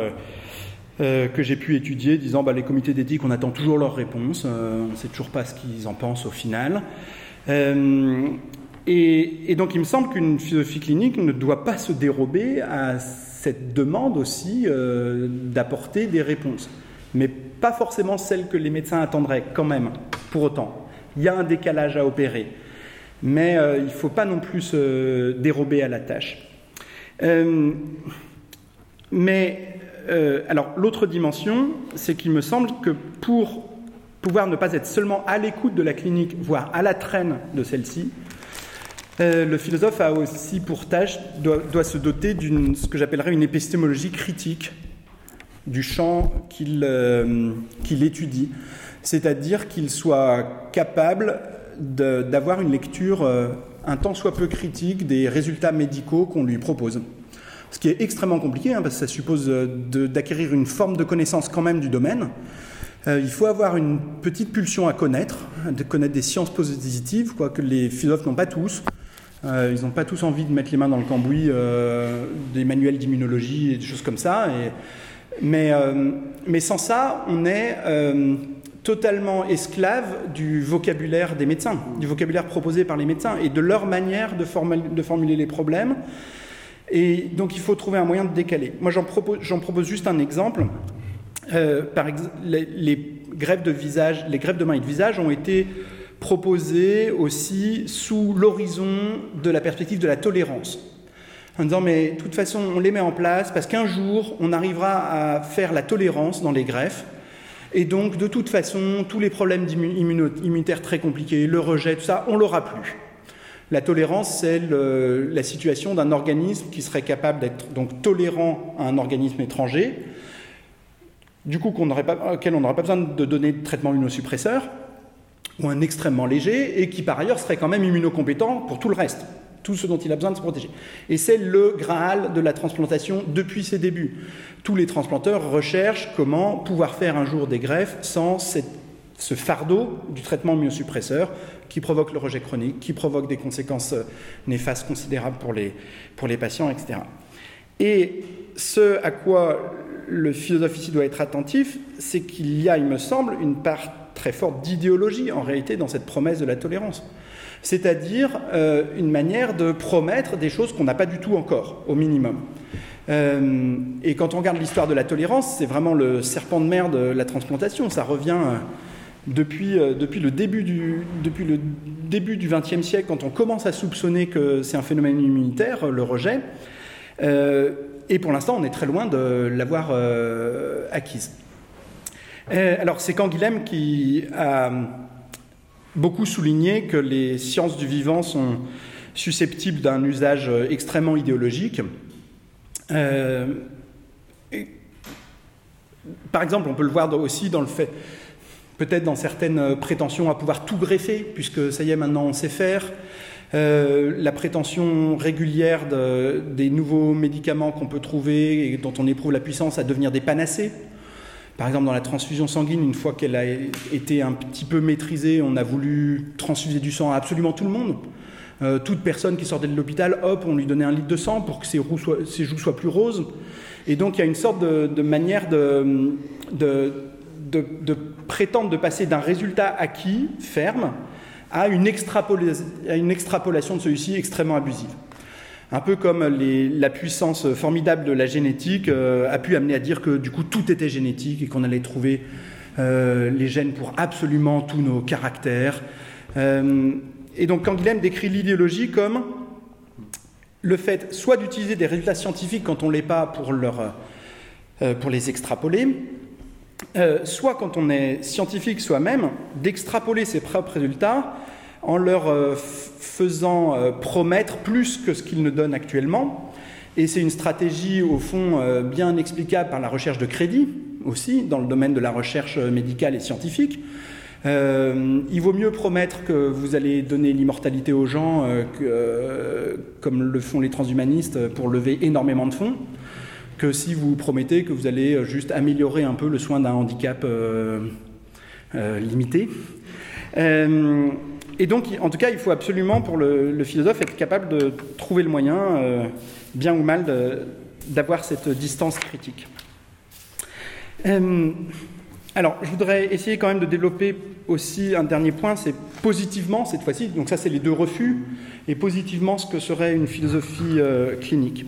que j'ai pu étudier disant bah, les comités d'éthique, on attend toujours leur réponse, on ne sait toujours pas ce qu'ils en pensent au final. Et, et, donc il me semble qu'une philosophie clinique ne doit pas se dérober à cette demande aussi euh, d'apporter des réponses, mais pas forcément celles que les médecins attendraient quand même, pour autant. Il y a un décalage à opérer, mais euh, il ne faut pas non plus se dérober à la tâche. Euh, mais alors l'autre dimension, c'est qu'il me semble que pour pouvoir ne pas être seulement à l'écoute de la clinique, voire à la traîne de celle-ci, euh, le philosophe a aussi pour tâche, doit, se doter d'une ce que j'appellerais une épistémologie critique du champ qu'il euh, étudie, c'est-à-dire qu'il soit capable d'avoir une lecture euh, un tant soit peu critique des résultats médicaux qu'on lui propose. Ce qui est extrêmement compliqué, hein, parce que ça suppose d'acquérir une forme de connaissance quand même du domaine. il faut avoir une petite pulsion à connaître, de connaître des sciences positives, quoi que les philosophes n'ont pas tous. Euh, ils n'ont pas tous envie de mettre les mains dans le cambouis euh, des manuels d'immunologie et des choses comme ça. mais, euh, mais, sans ça, on est totalement esclave du vocabulaire des médecins, du vocabulaire proposé par les médecins et de leur manière de, formuler les problèmes. Et donc il faut trouver un moyen de décaler. Moi j'en propose, juste un exemple. par exemple, les, les, les greffes de mains et de visage ont été proposé aussi sous l'horizon de la perspective de la tolérance. En disant, mais de toute façon, on les met en place parce qu'un jour, on arrivera à faire la tolérance dans les greffes. Et donc, de toute façon, tous les problèmes immunitaires très compliqués, le rejet, tout ça, on l'aura plus. La tolérance, c'est la situation d'un organisme qui serait capable d'être donc tolérant à un organisme étranger, du coup pas, auquel on n'aurait pas besoin de donner de traitement immunosuppresseur, ou un extrêmement léger, et qui par ailleurs serait quand même immunocompétent pour tout le reste, tout ce dont il a besoin de se protéger. Et c'est le Graal de la transplantation depuis ses débuts. Tous les transplanteurs recherchent comment pouvoir faire un jour des greffes sans ce fardeau du traitement immunosuppresseur qui provoque le rejet chronique, qui provoque des conséquences néfastes considérables pour les, pour les patients, etc. Et ce à quoi le philosophe ici doit être attentif, c'est qu'il y a, il me semble, une part très forte d'idéologie en réalité dans cette promesse de la tolérance. C'est-à-dire euh, une manière de promettre des choses qu'on n'a pas du tout encore, au minimum. Euh, et quand on regarde l'histoire de la tolérance, c'est vraiment le serpent de mer de la transplantation. Ça revient euh, depuis, depuis, le début du, depuis le début du XXe siècle, quand on commence à soupçonner que c'est un phénomène immunitaire, le rejet. et pour l'instant, on est très loin de l'avoir acquise. Alors, c'est Canguilhem qui a beaucoup souligné que les sciences du vivant sont susceptibles d'un usage extrêmement idéologique. Euh, par exemple, on peut le voir aussi dans le fait, peut-être dans certaines prétentions à pouvoir tout greffer, puisque ça y est, maintenant on sait faire. Euh, la prétention régulière des nouveaux médicaments qu'on peut trouver et dont on éprouve la puissance à devenir des panacées. Par exemple, dans la transfusion sanguine, une fois qu'elle a été un petit peu maîtrisée, on a voulu transfuser du sang à absolument tout le monde. Euh, toute personne qui sortait de l'hôpital, hop, on lui donnait un litre de sang pour que ses, joues soient plus roses. Et donc il y a une sorte de, manière de, prétendre de passer d'un résultat acquis, ferme, à une extrapolation de celui-ci extrêmement abusive. Un peu comme la puissance formidable de la génétique euh, a pu amener à dire que du coup tout était génétique et qu'on allait trouver euh, les gènes pour absolument tous nos caractères. Euh, et donc Canguilhem décrit l'idéologie comme le fait soit d'utiliser des résultats scientifiques quand on ne l'est pas pour, pour les extrapoler, soit quand on est scientifique soi-même, d'extrapoler ses propres résultats en leur euh, faisant euh, promettre plus que ce qu'ils ne donnent actuellement. Et c'est une stratégie, au fond, euh, bien explicable par la recherche de crédit, aussi, dans le domaine de la recherche médicale et scientifique. il vaut mieux promettre que vous allez donner l'immortalité aux gens, comme le font les transhumanistes, pour lever énormément de fonds, que si vous promettez que vous allez juste améliorer un peu le soin d'un handicap limité. Et donc, en tout cas, il faut absolument, pour le, philosophe, être capable de trouver le moyen, euh, bien ou mal, d'avoir cette distance critique. Euh, alors, je voudrais essayer quand même de développer aussi un dernier point, c'est positivement cette fois-ci, donc ça c'est les deux refus, et positivement ce que serait une philosophie euh, clinique.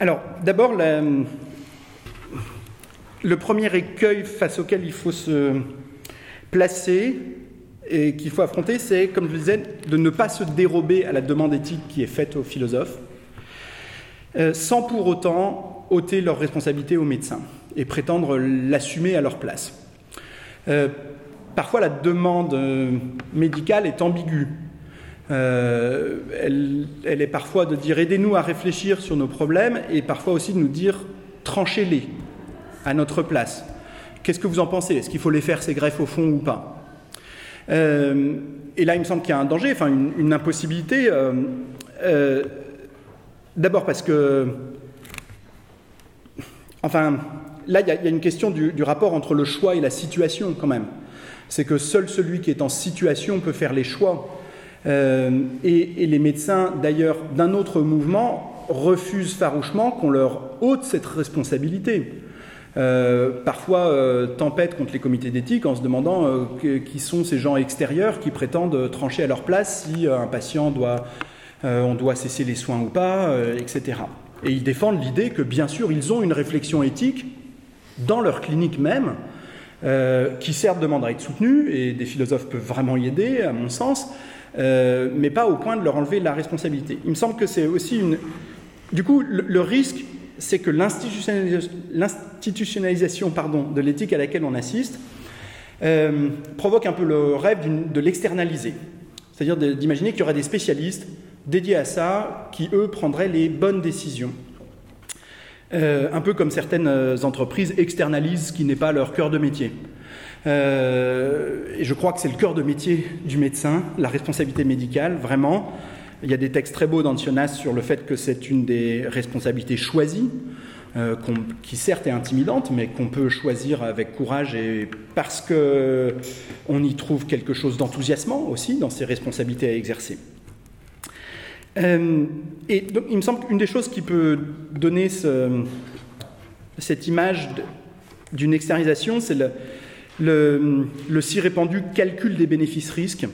Alors, d'abord, la, le premier écueil face auquel il faut se placer et qu'il faut affronter, c'est, comme je le disais, de ne pas se dérober à la demande éthique qui est faite aux philosophes, euh, sans pour autant ôter leur responsabilité aux médecins et prétendre l'assumer à leur place. Euh, parfois, la demande euh, médicale est ambiguë. elle, elle, est parfois de dire aidez-nous à réfléchir sur nos problèmes et parfois aussi de nous dire tranchez-les à notre place. Qu'est-ce que vous en pensez? Est-ce qu'il faut les faire, ces greffes, au fond ou pas? Euh, Et là, il me semble qu'il y a un danger, enfin une, impossibilité. Euh, euh, d'abord parce que... Enfin, là, il y, a une question du, rapport entre le choix et la situation, quand même. C'est que seul celui qui est en situation peut faire les choix. et, les médecins, d'ailleurs, d'un autre mouvement, refusent farouchement qu'on leur ôte cette responsabilité. Euh, parfois euh, tempête contre les comités d'éthique en se demandant euh, qui sont ces gens extérieurs qui prétendent trancher à leur place si un patient doit, on doit cesser les soins ou pas, etc. Et ils défendent l'idée que bien sûr ils ont une réflexion éthique dans leur clinique même, qui certes demande à être soutenue, et des philosophes peuvent vraiment y aider, à mon sens, mais pas au point de leur enlever la responsabilité. Il me semble que c'est aussi une... Du coup, le risque c'est que l'institutionnalisation de l'éthique à laquelle on assiste euh, provoque un peu le rêve de l'externaliser. C'est-à-dire d'imaginer qu'il y aurait des spécialistes dédiés à ça qui, eux, prendraient les bonnes décisions. Euh, un peu comme certaines entreprises externalisent ce qui n'est pas leur cœur de métier. Euh, et je crois que c'est le cœur de métier du médecin, la responsabilité médicale, vraiment. Il y a des textes très beaux d'Antionas sur le fait que c'est une des responsabilités choisies. euh, qui certes est intimidante, mais qu'on peut choisir avec courage et parce que on y trouve quelque chose d'enthousiasmant aussi dans ses responsabilités à exercer. Euh, et donc, il me semble qu'une des choses qui peut donner cette image d'une externalisation, c'est le, si répandu calcul des bénéfices-risques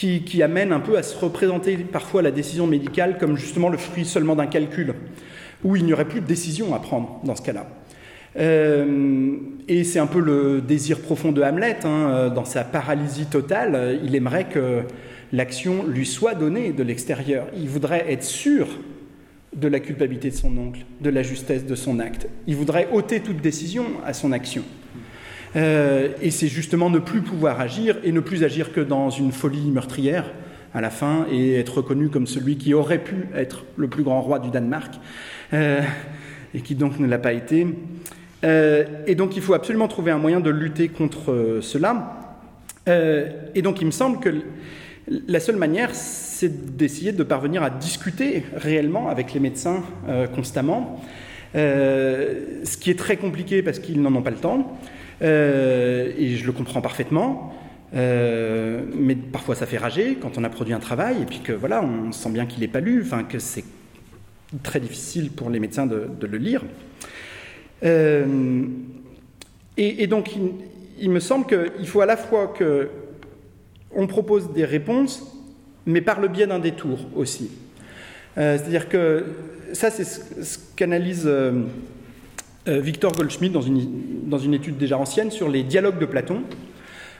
qui, amène un peu à se représenter parfois la décision médicale comme justement le fruit seulement d'un calcul, où il n'y aurait plus de décision à prendre dans ce cas-là. Euh, et c'est un peu le désir profond de Hamlet, hein, dans sa paralysie totale, il aimerait que l'action lui soit donnée de l'extérieur. Il voudrait être sûr de la culpabilité de son oncle, de la justesse de son acte. Il voudrait ôter toute décision à son action. Euh, et c'est justement ne plus pouvoir agir et ne plus agir que dans une folie meurtrière à la fin et être reconnu comme celui qui aurait pu être le plus grand roi du Danemark euh, et qui donc ne l'a pas été. Euh, et donc il faut absolument trouver un moyen de lutter contre cela. et donc il me semble que la seule manière, c'est d'essayer de parvenir à discuter réellement avec les médecins constamment, ce qui est très compliqué parce qu'ils n'en ont pas le temps, euh, et je le comprends parfaitement. mais parfois ça fait rager quand on a produit un travail et puis que voilà, on sent bien qu'il n'est pas lu, enfin que c'est très difficile pour les médecins de, le lire. Et, donc, il, me semble qu'il faut à la fois que on propose des réponses, mais par le biais d'un détour aussi. Euh, c'est-à-dire que ça, c'est ce qu'analyse euh, euh, Victor Goldschmidt dans une, dans une étude déjà ancienne sur les dialogues de Platon,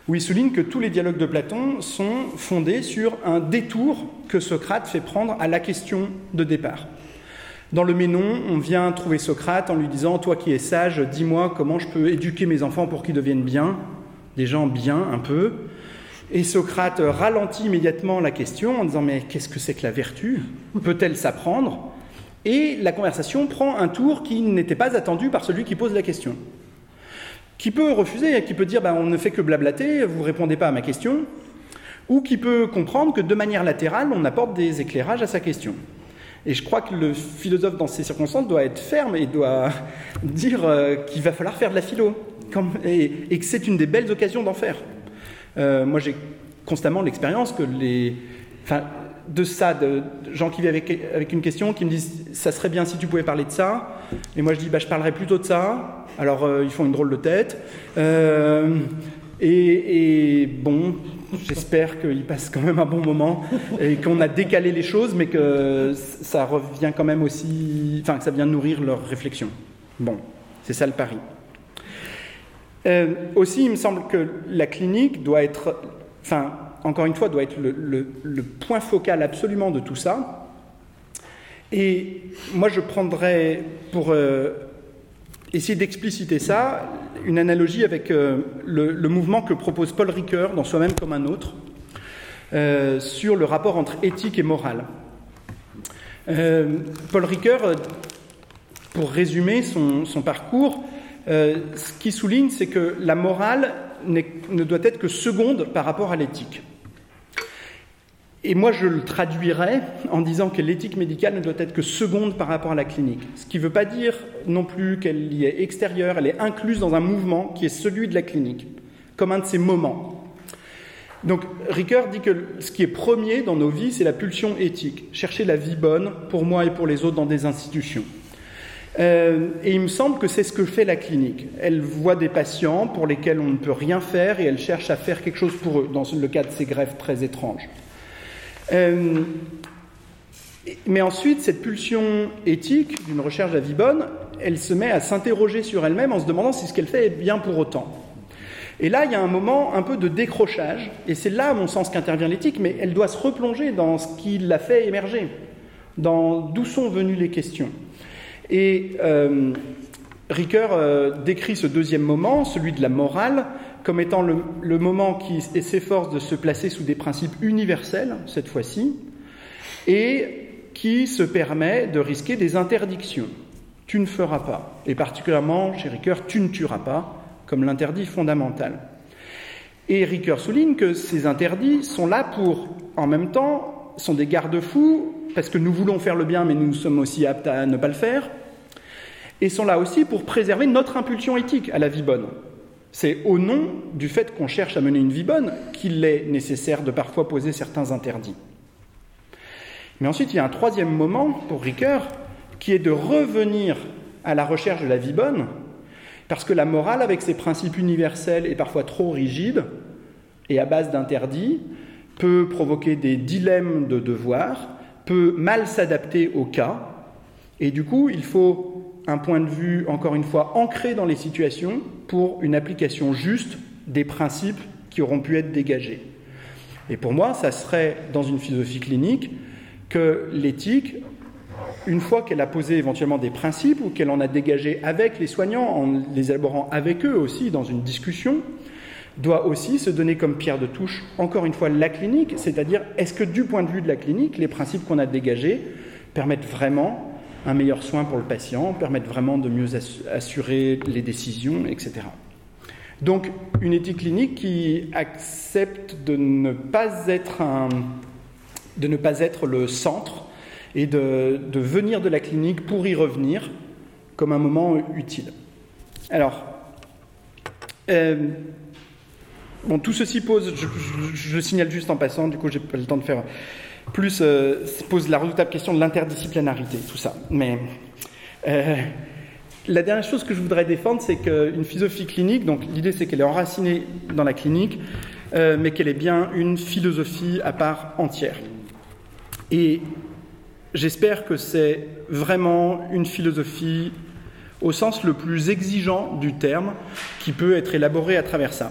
où il souligne que tous les dialogues de Platon sont fondés sur un détour que Socrate fait prendre à la question de départ. Dans le Ménon, on vient trouver Socrate en lui disant Toi qui es sage, dis-moi comment je peux éduquer mes enfants pour qu'ils deviennent bien, des gens bien un peu. Et Socrate ralentit immédiatement la question en disant Mais qu'est-ce que c'est que la vertu? Peut-elle s'apprendre? Et la conversation prend un tour qui n'était pas attendu par celui qui pose la question. Qui peut refuser, qui peut dire bah, On ne fait que blablater, vous ne répondez pas à ma question. Ou qui peut comprendre que de manière latérale, on apporte des éclairages à sa question. Et je crois que le philosophe, dans ces circonstances, doit être ferme et doit dire euh, qu'il va falloir faire de la philo. et que c'est une des belles occasions d'en faire. Euh, moi, j'ai constamment l'expérience que les. De ça, de, gens qui viennent avec, une question, qui me disent ça serait bien si tu pouvais parler de ça. Et moi je dis bah, je parlerai plutôt de ça. Alors euh, ils font une drôle de tête. Euh, et, et, bon, j'espère qu'ils passent quand même un bon moment et qu'on a décalé les choses, mais que ça revient quand même aussi. Enfin, que ça vient nourrir leur réflexion. Bon, c'est ça le pari. Euh, aussi, il me semble que la clinique doit être, enfin, encore une fois, doit être le, point focal absolument de tout ça. Et moi, je prendrais, pour euh, essayer d'expliciter ça, une analogie avec euh, le, mouvement que propose Paul Ricoeur dans Soi-même comme un autre, sur le rapport entre éthique et morale. Paul Ricoeur, pour résumer son, son parcours, euh, ce qui souligne, c'est que la morale ne doit être que seconde par rapport à l'éthique. Et moi, je le traduirais en disant que l'éthique médicale ne doit être que seconde par rapport à la clinique. Ce qui ne veut pas dire non plus qu'elle y est extérieure, elle est incluse dans un mouvement qui est celui de la clinique, comme un de ses moments. Donc, Ricoeur dit que ce qui est premier dans nos vies, c'est la pulsion éthique, chercher la vie bonne pour moi et pour les autres dans des institutions. Euh, et il me semble que c'est ce que fait la clinique. Elle voit des patients pour lesquels on ne peut rien faire et elle cherche à faire quelque chose pour eux, dans le cas de ces greffes très étranges. Euh, mais ensuite, cette pulsion éthique d'une recherche à vie bonne, elle se met à s'interroger sur elle-même en se demandant si ce qu'elle fait est bien pour autant. Et là, il y a un moment un peu de décrochage, et c'est là, à mon sens, qu'intervient l'éthique, mais elle doit se replonger dans ce qui l'a fait émerger, dans d'où sont venues les questions. Et euh, Ricoeur euh, décrit ce deuxième moment, celui de la morale, comme étant le, moment qui s'efforce de se placer sous des principes universels, cette fois-ci, et qui se permet de risquer des interdictions. Tu ne feras pas, et particulièrement chez Ricoeur, tu ne tueras pas, comme l'interdit fondamental. Et Ricoeur souligne que ces interdits sont là pour, en même temps, sont des garde-fous, parce que nous voulons faire le bien, mais nous sommes aussi aptes à ne pas le faire, et sont là aussi pour préserver notre impulsion éthique à la vie bonne. C'est au nom du fait qu'on cherche à mener une vie bonne qu'il est nécessaire de parfois poser certains interdits. Mais ensuite, il y a un troisième moment pour Ricoeur qui est de revenir à la recherche de la vie bonne, parce que la morale, avec ses principes universels et parfois trop rigides et à base d'interdits, peut provoquer des dilemmes de devoir, peut mal s'adapter au cas, et du coup, il faut un point de vue, encore une fois, ancré dans les situations pour une application juste des principes qui auront pu être dégagés. Et pour moi, ça serait, dans une philosophie clinique, que l'éthique, une fois qu'elle a posé éventuellement des principes ou qu'elle en a dégagé avec les soignants, en les élaborant avec eux aussi dans une discussion, doit aussi se donner comme pierre de touche, encore une fois, la clinique, c'est-à-dire est-ce que du point de vue de la clinique, les principes qu'on a dégagés permettent vraiment un meilleur soin pour le patient, permettent vraiment de mieux assurer les décisions, etc. Donc une éthique clinique qui accepte de ne pas être, de ne pas être le centre et de, venir de la clinique pour y revenir comme un moment utile. Alors, euh, tout ceci pose, je, signale juste en passant, du coup j'ai pas le temps de faire plus, euh, pose la redoutable question de l'interdisciplinarité, tout ça. Mais euh, la dernière chose que je voudrais défendre, c'est qu'une philosophie clinique, donc l'idée c'est qu'elle est enracinée dans la clinique, mais qu'elle est bien une philosophie à part entière. Et J'espère que c'est vraiment une philosophie au sens le plus exigeant du terme qui peut être élaborée à travers ça.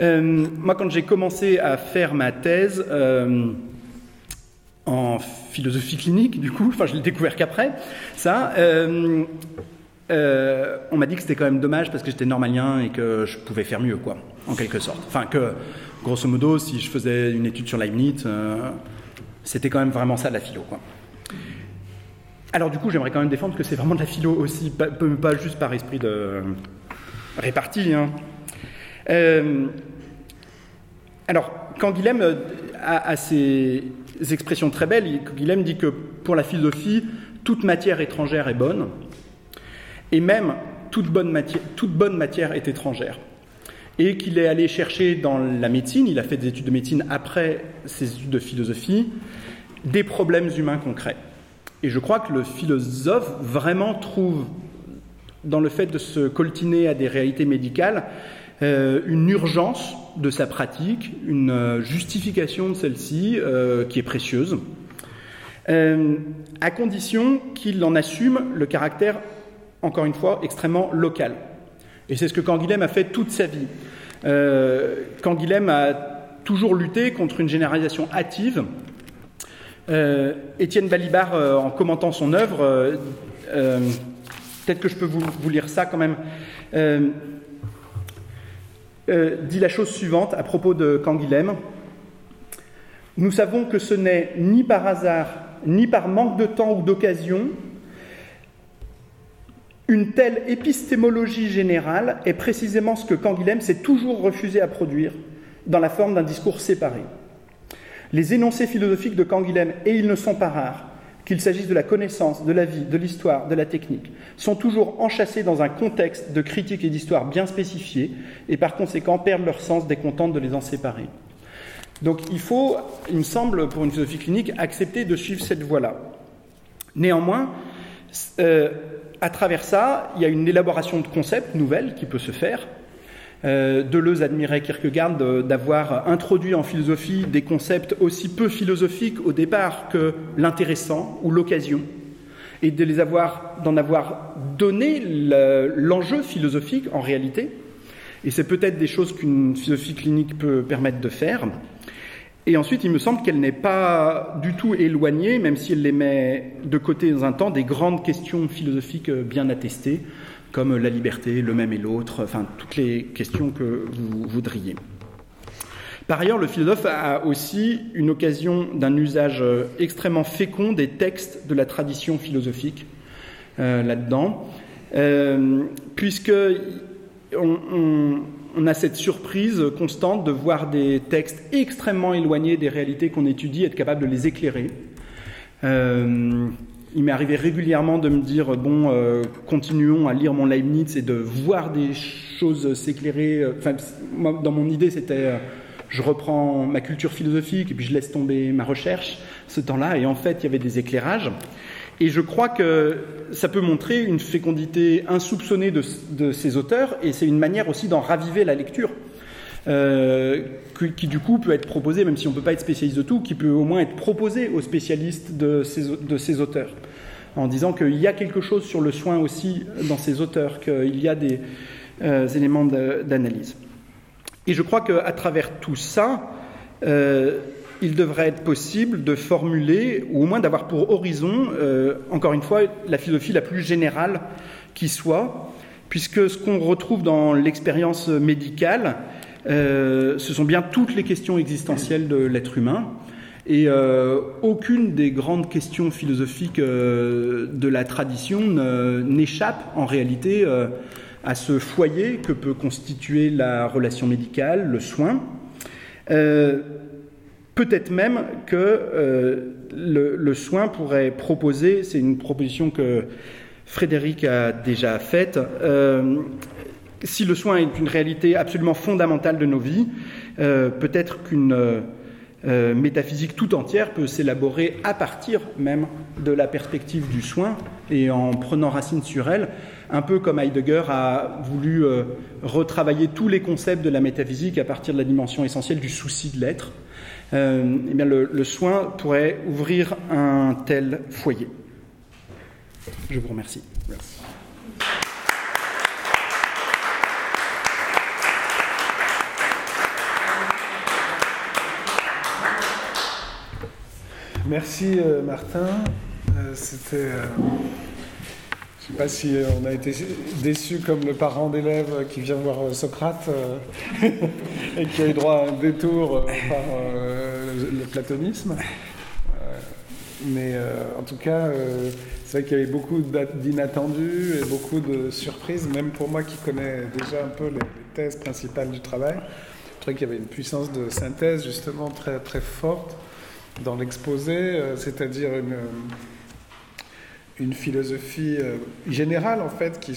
Euh, moi, quand j'ai commencé à faire ma thèse euh, en philosophie clinique, du coup, enfin, je l'ai découvert qu'après, ça, euh, on m'a dit que c'était quand même dommage parce que j'étais normalien et que je pouvais faire mieux, quoi, en quelque sorte. Enfin, que, grosso modo, si je faisais une étude sur Leibniz, c'était quand même vraiment ça la philo. Quoi. Alors du coup, j'aimerais quand même défendre que c'est vraiment de la philo aussi, pas, pas juste par esprit de répartie. Hein. Euh, alors, quand Guilhem euh, a, a, ces expressions très belles, Guilhem dit que pour la philosophie, toute matière étrangère est bonne, et même toute bonne matière, est étrangère et qu'il est allé chercher dans la médecine, il a fait des études de médecine après ses études de philosophie, des problèmes humains concrets. Et je crois que le philosophe vraiment trouve dans le fait de se coltiner à des réalités médicales euh, une urgence de sa pratique, une euh, justification de celle-ci euh, qui est précieuse, à condition qu'il en assume le caractère, encore une fois, extrêmement local. Et c'est ce que Canguilhem a fait toute sa vie. Euh, Canguilhem a toujours lutté contre une généralisation hâtive. Euh, Étienne Balibar, euh, en commentant son œuvre, euh, peut-être que je peux vous, lire ça quand même, dit la chose suivante à propos de Canguilhem. Nous savons que ce n'est ni par hasard, ni par manque de temps ou d'occasion, une telle épistémologie générale est précisément ce que Canguilhem s'est toujours refusé à produire dans la forme d'un discours séparé. Les énoncés philosophiques de Canguilhem, et ils ne sont pas rares, qu'il s'agisse de la connaissance, de la vie, de l'histoire, de la technique, sont toujours enchâssés dans un contexte de critique et d'histoire bien spécifié, et par conséquent perdent leur sens dès qu'on tente de les en séparer. Donc il faut, il me semble, pour une philosophie clinique, accepter de suivre cette voie-là. Néanmoins, euh, à travers ça, il y a une élaboration de concepts nouvelles qui peut se faire. Euh, Deleuze admirait Kierkegaard d'avoir introduit en philosophie des concepts aussi peu philosophiques au départ que l'intéressant ou l'occasion, et de les avoir, d'en avoir donné l'enjeu philosophique en réalité. Et c'est peut-être des choses qu'une philosophie clinique peut permettre de faire. Et ensuite, il me semble qu'elle n'est pas du tout éloignée, même si elle les met de côté dans un temps, des grandes questions philosophiques bien attestées, comme la liberté, le même et l'autre, enfin toutes les questions que vous voudriez. Par ailleurs, le philosophe a aussi une occasion d'un usage extrêmement fécond des textes de la tradition philosophique euh, là-dedans, euh, puisque on, a cette surprise constante de voir des textes extrêmement éloignés des réalités qu'on étudie, être capable de les éclairer. Euh, il m'est arrivé régulièrement de me dire bon, continuons à lire mon Leibniz et de voir des choses s'éclairer. Enfin, dans mon idée, c'était je reprends ma culture philosophique et puis je laisse tomber ma recherche ce temps-là. Et en fait, il y avait des éclairages. Et je crois que ça peut montrer une fécondité insoupçonnée de, ces auteurs, et c'est une manière aussi d'en raviver la lecture, euh, qui, du coup peut être proposée, même si on ne peut pas être spécialiste de tout, qui peut au moins être proposée aux spécialistes de ces, auteurs, en disant qu'il y a quelque chose sur le soin aussi dans ces auteurs, qu'il y a des euh, éléments d'analyse. Et je crois qu'à travers tout ça, euh, il devrait être possible de formuler, ou au moins d'avoir pour horizon, encore une fois, la philosophie la plus générale qui soit, puisque ce qu'on retrouve dans l'expérience médicale, euh, ce sont bien toutes les questions existentielles de l'être humain, et euh, aucune des grandes questions philosophiques de la tradition n'échappe en réalité à ce foyer que peut constituer la relation médicale, le soin. Peut-être même que euh, le, soin pourrait proposer, c'est une proposition que Frédéric a déjà faite, euh, si le soin est une réalité absolument fondamentale de nos vies, euh, peut-être qu'une métaphysique tout entière peut s'élaborer à partir même de la perspective du soin et en prenant racine sur elle, un peu comme Heidegger a voulu retravailler tous les concepts de la métaphysique à partir de la dimension essentielle du souci de l'être. Euh, eh bien le, soin pourrait ouvrir un tel foyer. Je vous remercie. Merci. Merci euh, Martin. Euh, c'était je ne sais pas si euh, on a été déçu comme le parent d'élève qui vient voir euh, Socrate euh, et qui a eu droit à un détour par le platonisme. mais en tout cas, c'est vrai qu'il y avait beaucoup d'inattendus et beaucoup de surprises, même pour moi qui connais déjà un peu les, thèses principales du travail. Je trouvais qu'il y avait une puissance de synthèse justement très, très forte dans l'exposé, c'est-à-dire une une philosophie euh, générale en fait qui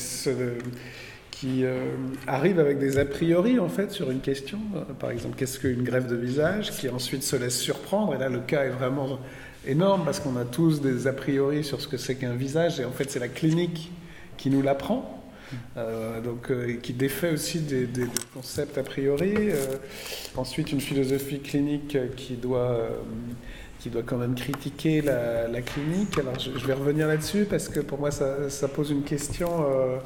qui euh, arrive avec des a priori en fait sur une question, euh, par exemple qu'est-ce qu'une greffe de visage, qui ensuite se laisse surprendre. Et là, le cas est vraiment énorme parce qu'on a tous des a priori sur ce que c'est qu'un visage, et en fait, c'est la clinique qui nous l'apprend. Donc, qui défait aussi des, des, concepts a priori. ensuite, une philosophie clinique qui doit qui doit quand même critiquer la, clinique. Alors je, vais revenir là-dessus parce que pour moi ça, pose une question. Euh,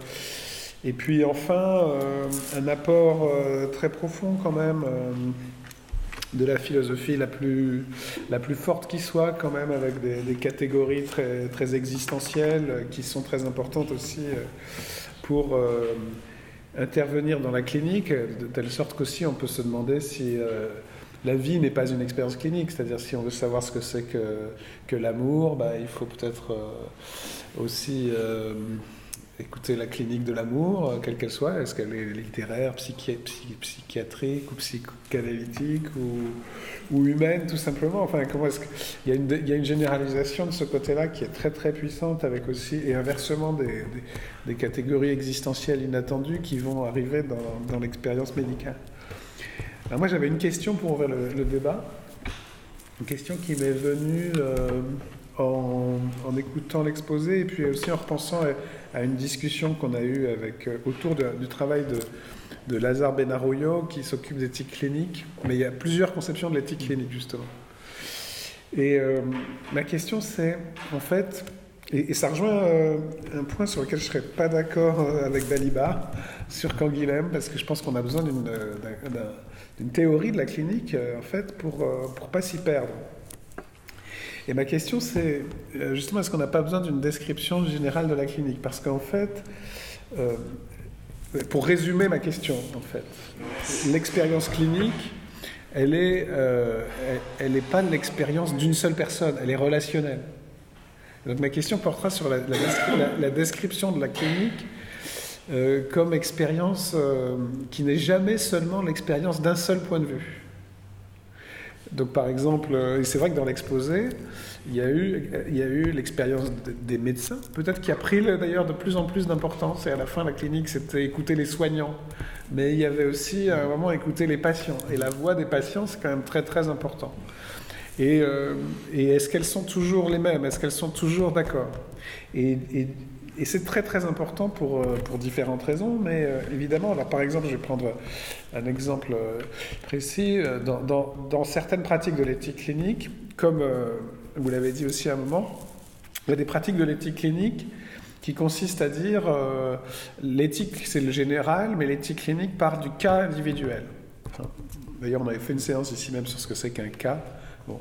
et puis enfin, euh, un apport euh, très profond quand même de la philosophie la plus, la plus forte qui soit quand même avec des, catégories très, très existentielles qui sont très importantes aussi pour intervenir dans la clinique, de telle sorte qu'aussi on peut se demander si la vie n'est pas une expérience clinique, c'est-à-dire si on veut savoir ce que c'est que, que l'amour, bah, il faut peut-être euh, aussi euh, écouter la clinique de l'amour, euh, quelle qu'elle soit. Est-ce qu'elle est littéraire, psychiatrique ou psychanalytique ou, humaine, tout simplement Enfin, comment est-ce y a une, il y a une généralisation de ce côté-là qui est très très puissante, avec aussi, et inversement, des, catégories existentielles inattendues qui vont arriver dans, dans l'expérience médicale. Alors moi j'avais une question pour ouvrir le, débat, une question qui m'est venue euh, en, écoutant l'exposé et puis aussi en repensant à, une discussion qu'on a eue euh, autour du travail de, Lazare Benaroyo qui s'occupe d'éthique clinique, mais il y a plusieurs conceptions de l'éthique clinique justement. Et euh, ma question c'est, en fait, et, ça rejoint un point sur lequel je ne serais pas d'accord avec Balibar, sur Canguilhem, parce que je pense qu'on a besoin d'un d'une théorie de la clinique, euh, en fait, pour ne euh, pas s'y perdre. Et ma question, c'est euh, justement, est-ce qu'on n'a pas besoin d'une description générale de la clinique? Parce qu'en fait, pour résumer ma question, en fait, l'expérience clinique, elle n'est elle, pas l'expérience d'une seule personne, elle est relationnelle. Donc ma question portera sur la, la description de la clinique euh, comme expérience euh, qui n'est jamais seulement l'expérience d'un seul point de vue. Donc par exemple, euh, et c'est vrai que dans l'exposé, il y a eu, l'expérience des médecins, peut-être qui a pris d'ailleurs de plus en plus d'importance. Et à la fin, la clinique, c'était écouter les soignants. Mais il y avait aussi à un moment écouter les patients. Et la voix des patients, c'est quand même très très important. Et, euh, est-ce qu'elles sont toujours les mêmes? Est-ce qu'elles sont toujours d'accord? Et c'est très très important pour, euh, pour différentes raisons, mais euh, évidemment, alors par exemple, je vais prendre un exemple euh, précis, dans, dans, certaines pratiques de l'éthique clinique, comme vous l'avez dit aussi à un moment, il y a des pratiques de l'éthique clinique qui consistent à dire euh, l'éthique c'est le général, mais l'éthique clinique part du cas individuel. D'ailleurs, on avait fait une séance ici même sur ce que c'est qu'un cas. Bon.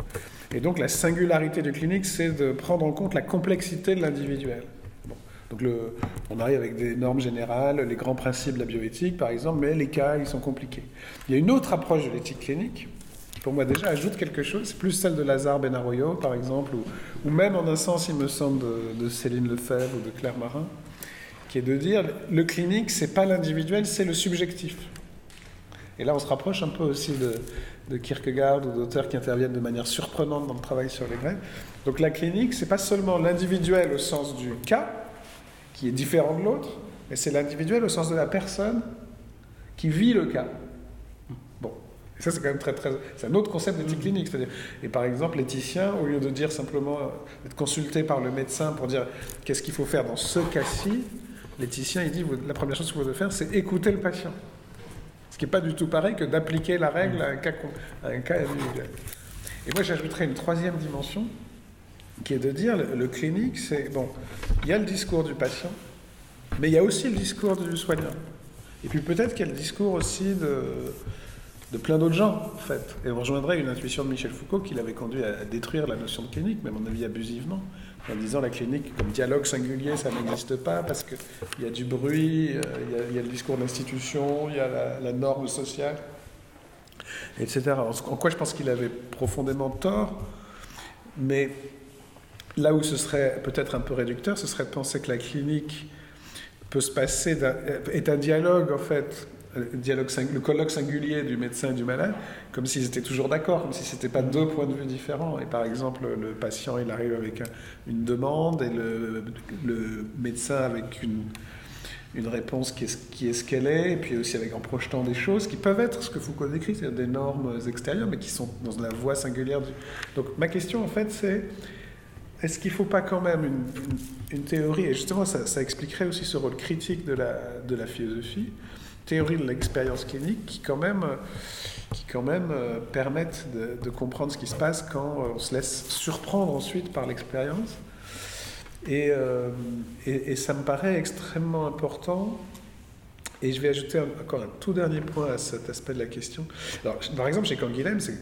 Et donc la singularité du clinique, c'est de prendre en compte la complexité de l'individuel. Donc on arrive avec des normes générales, les grands principes de la bioéthique par exemple, mais les cas, ils sont compliqués. Il y a une autre approche de l'éthique clinique, qui pour moi déjà ajoute quelque chose, c'est plus celle de Lazare Benarroyo par exemple, ou, même en un sens, il me semble, de, Céline Lefebvre ou de Claire Marin, qui est de dire, le clinique, c'est pas l'individuel, c'est le subjectif. Et là, on se rapproche un peu aussi de, de Kierkegaard ou d'auteurs qui interviennent de manière surprenante dans le travail sur les grèves. Donc la clinique, c'est pas seulement l'individuel au sens du cas, qui est différent de l'autre, mais c'est l'individuel au sens de la personne qui vit le cas. Bon, et ça c'est quand même très très, c'est un autre concept d'éthique clinique, c'est-à-dire, et par exemple l'éthicien, au lieu de dire simplement d'être consulté par le médecin pour dire qu'est-ce qu'il faut faire dans ce cas-ci, l'éthicien il dit la première chose que vous devez faire, c'est écouter le patient. Ce qui n'est pas du tout pareil que d'appliquer la règle à un cas, à un cas individuel. Et moi j'ajouterais une troisième dimension, qui est de dire le, clinique, c'est bon, il y a le discours du patient, mais il y a aussi le discours du soignant. Et puis peut-être qu'il y a le discours aussi de, de plein d'autres gens, en fait. Et on rejoindrait une intuition de Michel Foucault qui l'avait conduit à détruire la notion de clinique, mais à mon avis abusivement, en disant la clinique comme dialogue singulier, ça n'existe pas parce qu'il y a du bruit, il y a, il y a le discours de l'institution, il y a la, la norme sociale, etc. En quoi je pense qu'il avait profondément tort, mais Là où ce serait peut-être un peu réducteur, ce serait de penser que la clinique peut se passer un, est un dialogue en fait, dialogue, le colloque singulier du médecin et du malade, comme s'ils étaient toujours d'accord, comme si c'était pas deux points de vue différents. Et par exemple, le patient il arrive avec un, une demande et le, médecin avec une, réponse qui est, qui est ce qu'elle est, et puis aussi avec en projetant des choses qui peuvent être ce que Foucault décrit, c'est-à-dire des normes extérieures, mais qui sont dans la voie singulière du. Donc ma question en fait c'est est-ce qu'il ne faut pas quand même une, théorie, et justement ça, expliquerait aussi ce rôle critique de la, de la philosophie, théorie de l'expérience clinique qui quand même, qui quand même euh, permettent de, comprendre ce qui se passe quand on se laisse surprendre ensuite par l'expérience. Et, euh, et, et, ça me paraît extrêmement important. Et je vais ajouter encore un tout dernier point à cet aspect de la question. Alors, par exemple, chez Canguilhem, c'est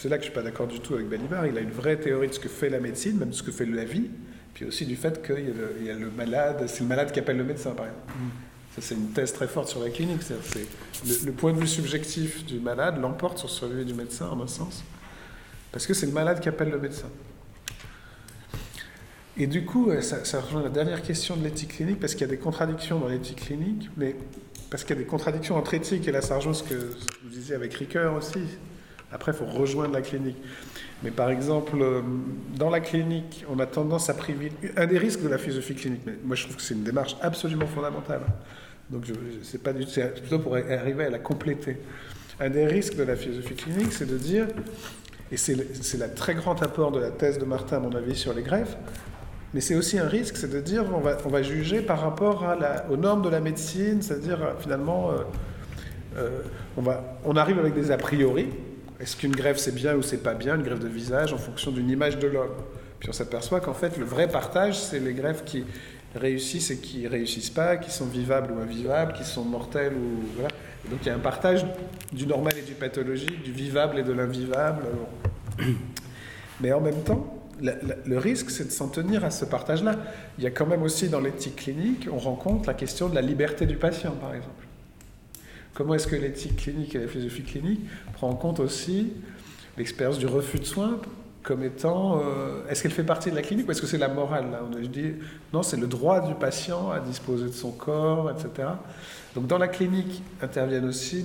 c'est là que je ne suis pas d'accord du tout avec Balibar. Il a une vraie théorie de ce que fait la médecine, même de ce que fait la vie, puis aussi du fait qu'il y, y, a le malade, c'est le malade qui appelle le médecin, par exemple. Mm. Ça, c'est une thèse très forte sur la clinique. C'est, le, le, point de vue subjectif du malade l'emporte sur celui du médecin, en un sens, parce que c'est le malade qui appelle le médecin. Et du coup, ça, ça rejoint la dernière question de l'éthique clinique, parce qu'il y a des contradictions dans l'éthique clinique, mais parce qu'il y a des contradictions entre éthique, et là ça rejoint ce que vous disiez avec Ricoeur aussi, après, il faut rejoindre la clinique. Mais par exemple, euh, dans la clinique, on a tendance à privilégier. Un des risques de la philosophie clinique, mais moi je trouve que c'est une démarche absolument fondamentale. Donc, c'est pas du tout. C'est plutôt pour arriver à la compléter. Un des risques de la philosophie clinique, c'est de dire, et c'est le très grand apport de la thèse de Martin, à mon avis, sur les greffes, mais c'est aussi un risque, c'est de dire on va, on va juger par rapport à la, aux normes de la médecine, c'est-à-dire finalement, euh, euh, on, va, on arrive avec des a priori, est-ce qu'une grève c'est bien ou c'est pas bien, une grève de visage en fonction d'une image de l'homme? Puis on s'aperçoit qu'en fait le vrai partage c'est les grèves qui réussissent et qui réussissent pas, qui sont vivables ou invivables, qui sont mortelles ou voilà. Donc il y a un partage du normal et du pathologique, du vivable et de l'invivable. Mais en même temps, le risque, c'est de s'en tenir à ce partage-là. Il y a quand même aussi dans l'éthique clinique, on rencontre la question de la liberté du patient, par exemple. Comment est-ce que l'éthique clinique et la philosophie clinique prend en compte aussi l'expérience du refus de soins comme étant euh, est-ce qu'elle fait partie de la clinique ou est-ce que c'est la morale là a dit non c'est le droit du patient à disposer de son corps etc donc dans la clinique interviennent aussi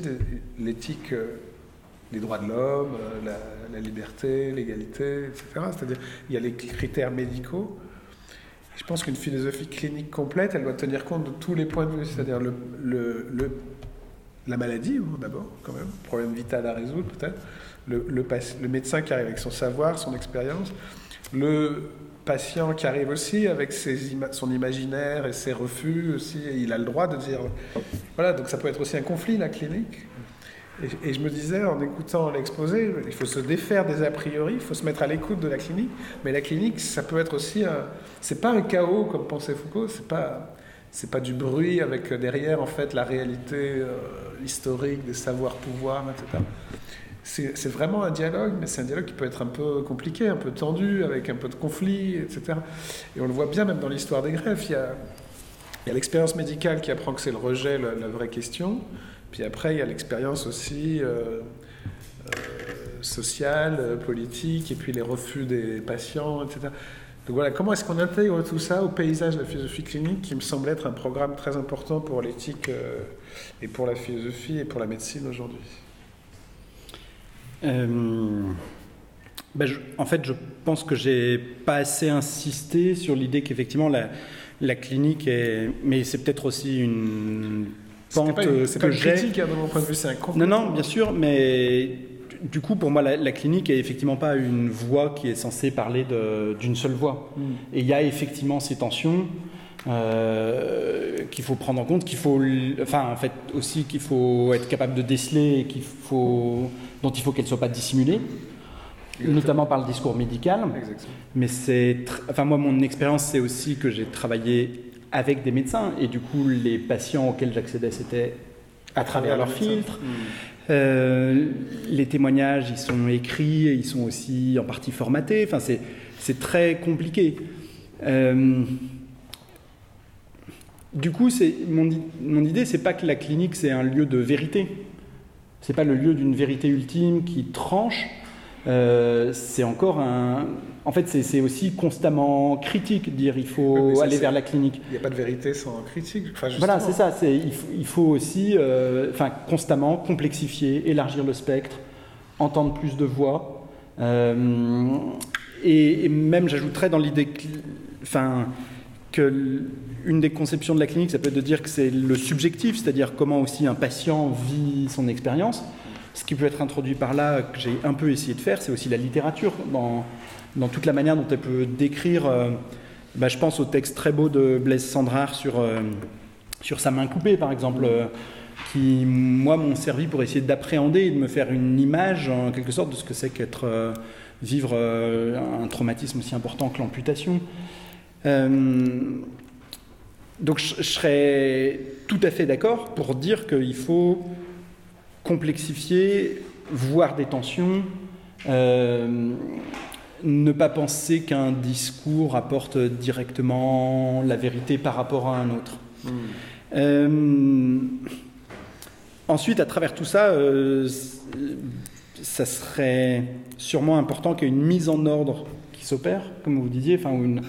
l'éthique euh, les droits de l'homme, la, la, liberté, l'égalité, etc. C'est-à-dire il y a les critères médicaux. Je pense qu'une philosophie clinique complète, elle doit tenir compte de tous les points de vue, c'est-à-dire le, la maladie, d'abord, quand même, problème vital à résoudre peut-être, le, le, médecin qui arrive avec son savoir, son expérience, le patient qui arrive aussi avec son imaginaire et ses refus aussi, et il a le droit de dire... Voilà, donc ça peut être aussi un conflit, la clinique. Et, je me disais, en écoutant l'exposé, il faut se défaire des a priori, il faut se mettre à l'écoute de la clinique, mais la clinique, ça peut être aussi. C'est pas un chaos, comme pensait Foucault, c'est pas... C'est pas du bruit avec derrière en fait la réalité euh, historique des savoirs pouvoirs, etc c'est vraiment un dialogue, mais c'est un dialogue qui peut être un peu compliqué, un peu tendu, avec un peu de conflit, etc. Et on le voit bien même dans l'histoire des greffes. Il y a, l'expérience médicale qui apprend que c'est le rejet la, vraie question. Puis après, il y a l'expérience aussi euh, euh, sociale, politique, et puis les refus des patients, etc. Donc voilà, comment est-ce qu'on intègre tout ça au paysage de la philosophie clinique, qui me semble être un programme très important pour l'éthique euh, et pour la philosophie et pour la médecine aujourd'hui? Euh, ben en fait, je pense que j'ai pas assez insisté sur l'idée qu'effectivement la, la, clinique est, mais c'est peut-être aussi une pente c'est que j'ai. critique hein, de mon point de vue, c'est un Non, non, bien sûr, mais du coup, pour moi, la, clinique est effectivement pas une voix qui est censée parler d'une seule voix. Hmm. Et il y a effectivement ces tensions. Euh, qu'il faut prendre en compte, qu'il faut, enfin, en fait, aussi qu'il faut être capable de déceler, qu'il faut, dont il faut qu'elle soit pas dissimulée, notamment par le discours médical. Mais c'est, enfin, moi, mon expérience, c'est aussi que j'ai travaillé avec des médecins et du coup, les patients auxquels j'accédais, c'était à travers leur filtre. Hmm. Euh, les témoignages, ils sont écrits, ils sont aussi en partie formatés. Enfin, c'est très compliqué. Euh, du coup, mon, mon idée, c'est pas que la clinique c'est un lieu de vérité. C'est pas le lieu d'une vérité ultime qui tranche. Euh, c'est encore un. En fait, c'est aussi constamment critique, dire il faut aller vers la clinique. Il n'y a pas de vérité sans critique. voilà, c'est ça. Il faut, il faut aussi, euh, enfin, constamment complexifier, élargir le spectre, entendre plus de voix. Euh, et, et, même, j'ajouterais dans l'idée, enfin, que une des conceptions de la clinique, ça peut être de dire que c'est le subjectif, c'est-à-dire comment aussi un patient vit son expérience. Ce qui peut être introduit par là, que j'ai un peu essayé de faire, c'est aussi la littérature, dans, dans, toute la manière dont elle peut décrire. Euh, bah, je pense au texte très beau de Blaise Sandrard sur, euh, sur sa main coupée, par exemple, euh, qui, moi, m'ont servi pour essayer d'appréhender et de me faire une image, en quelque sorte, de ce que c'est qu'être vivre un traumatisme aussi important que l'amputation. Donc je, serais tout à fait d'accord pour dire qu'il faut complexifier, voir des tensions, ne pas penser qu'un discours apporte directement la vérité par rapport à un autre. Hmm. Euh, ensuite, à travers tout ça, euh, ça serait sûrement important qu'il y ait une mise en ordre qui s'opère, comme vous disiez, enfin, une,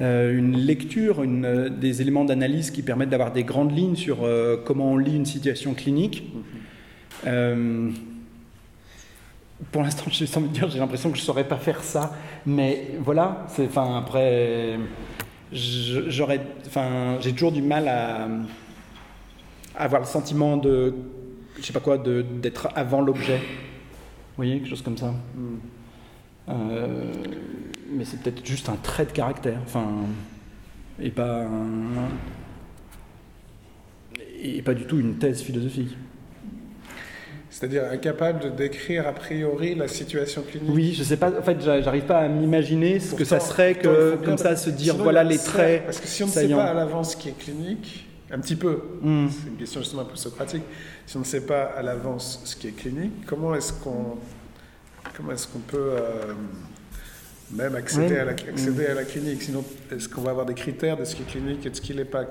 euh, une lecture, une, des éléments d'analyse qui permettent d'avoir des grandes lignes sur comment on lit une situation clinique. Pour l'instant, j'ai envie de dire, j'ai l'impression que je ne saurais pas faire ça, mais voilà. Enfin, après, j'aurais, enfin, j'ai toujours du mal à, avoir le sentiment de, je sais pas quoi, d'être avant l'objet. Vous voyez, quelque chose comme ça. Hmm mais c'est peut-être juste un trait de caractère, enfin, et pas et pas du tout une thèse philosophique. C'est-à-dire incapable de décrire a priori la situation clinique. Oui, je sais pas. En fait, j'arrive pas à m'imaginer ce que ça serait que comme ça se dire voilà les traits. Parce que si on ne sait pas à l'avance ce qui est clinique, un petit peu, hmm. c'est une question justement un peu socratique. Si on ne sait pas à l'avance ce qui est clinique, comment est-ce qu'on comment est-ce qu'on peut euh, même accéder, à, la, accéder à la clinique. Sinon, est-ce qu'on va avoir des critères de ce qui est clinique et de ce qui n'est pas?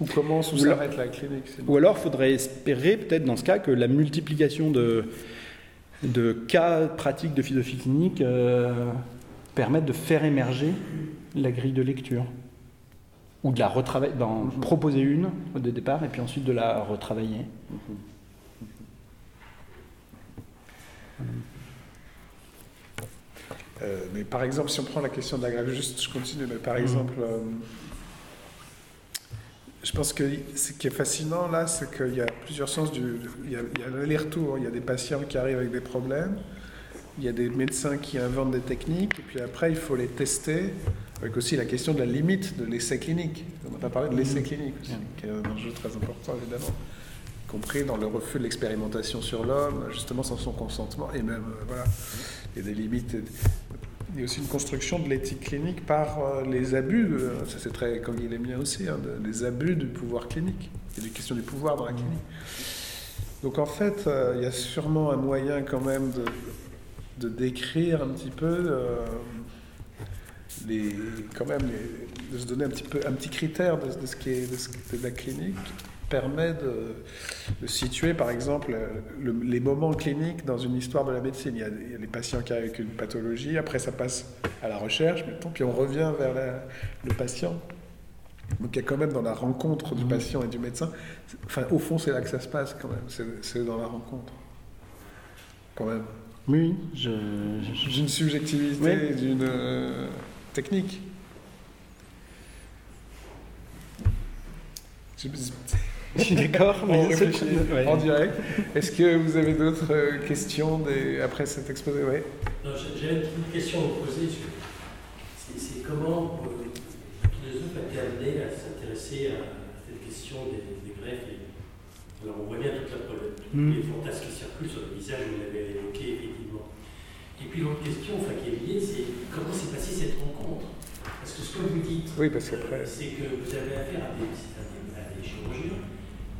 Où commence, où s'arrête la clinique Ou alors, il faudrait espérer, peut-être dans ce cas, que la multiplication de, de cas pratiques de philosophie clinique euh, permette de faire émerger la grille de lecture. Ou de la retravailler, d'en mhm. proposer une au départ et puis ensuite de la retravailler. Mhm. Euh, mais par exemple, si on prend la question de la grève, juste je continue, mais par exemple, euh, je pense que ce qui est fascinant là, c'est qu'il y a plusieurs sens du. Il y a, l'aller-retour, il y a des patients qui arrivent avec des problèmes, il y a des médecins qui inventent des techniques, et puis après, il faut les tester, avec aussi la question de la limite de l'essai clinique. On n'a pas parlé de l'essai clinique aussi, qui est un enjeu très important évidemment, compris dans le refus de l'expérimentation sur l'homme, justement sans son consentement, et même, euh, voilà, il y a des limites. Il y a aussi une construction de l'éthique clinique par euh, les abus, de- ça c'est très comme il est bien aussi, hein, les abus du pouvoir clinique. Il y a des questions du pouvoir dans la clinique. Donc en fait, euh, il y a sûrement un moyen quand même de, de décrire un petit peu euh, les, quand même de se donner un petit peu un petit critère de, ce qui est de, la clinique permet de, de situer par exemple le- les moments cliniques dans une histoire de la médecine. Il y, a, il y a les patients qui arrivent avec une pathologie, après ça passe à la recherche, mettons, puis on revient vers la- le patient. Donc il y a quand même dans la rencontre du patient et du médecin, enfin au fond c'est là que ça se passe quand même, c'est dans la rencontre. Quand même. Oui, je- D'une subjectivité, Oui. d'une euh, technique. Je- suis d'accord, On mais Ouais. en direct. Est-ce que vous avez d'autres euh, questions des- après cet exposé? J'ai- J'avais une petite question à vous poser. sur- C'est comment euh, le philosophe a été amené à s'intéresser à cette question des, des greffes et- Alors on voit bien toute la problème, tous Mm. les fantasmes qui circulent sur le visage, vous l'avez évoqué effectivement. Et puis l'autre question enfin, qui est liée, c'est comment s'est passée cette rencontre? Parce que ce que vous dites, Oui, euh, c'est que vous avez affaire à des, à des, à des chirurgiens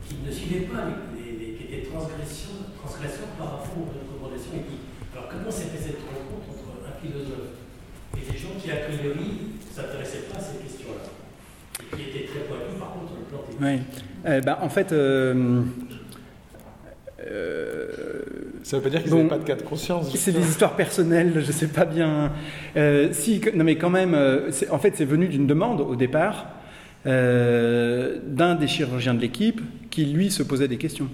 qui ne suivaient pas les, les- les- qui étaient transgressions, transgresseurs par rapport aux recommandations éthiques. Alors comment s'est fait cette rencontre entre un philosophe et des gens qui a priori ne s'intéressaient pas à ces questions-là et qui étaient très pointus par contre sur le plan technique Oui. Euh, bah, en fait, euh, euh, Ça veut pas dire qu'ils Bon. n'avaient pas de cas de conscience. c'est des histoires personnelles, je sais pas bien. Euh, si, non mais quand même, euh, en fait, c'est venu d'une demande au départ euh, d'un des chirurgiens de l'équipe qui lui se posait des questions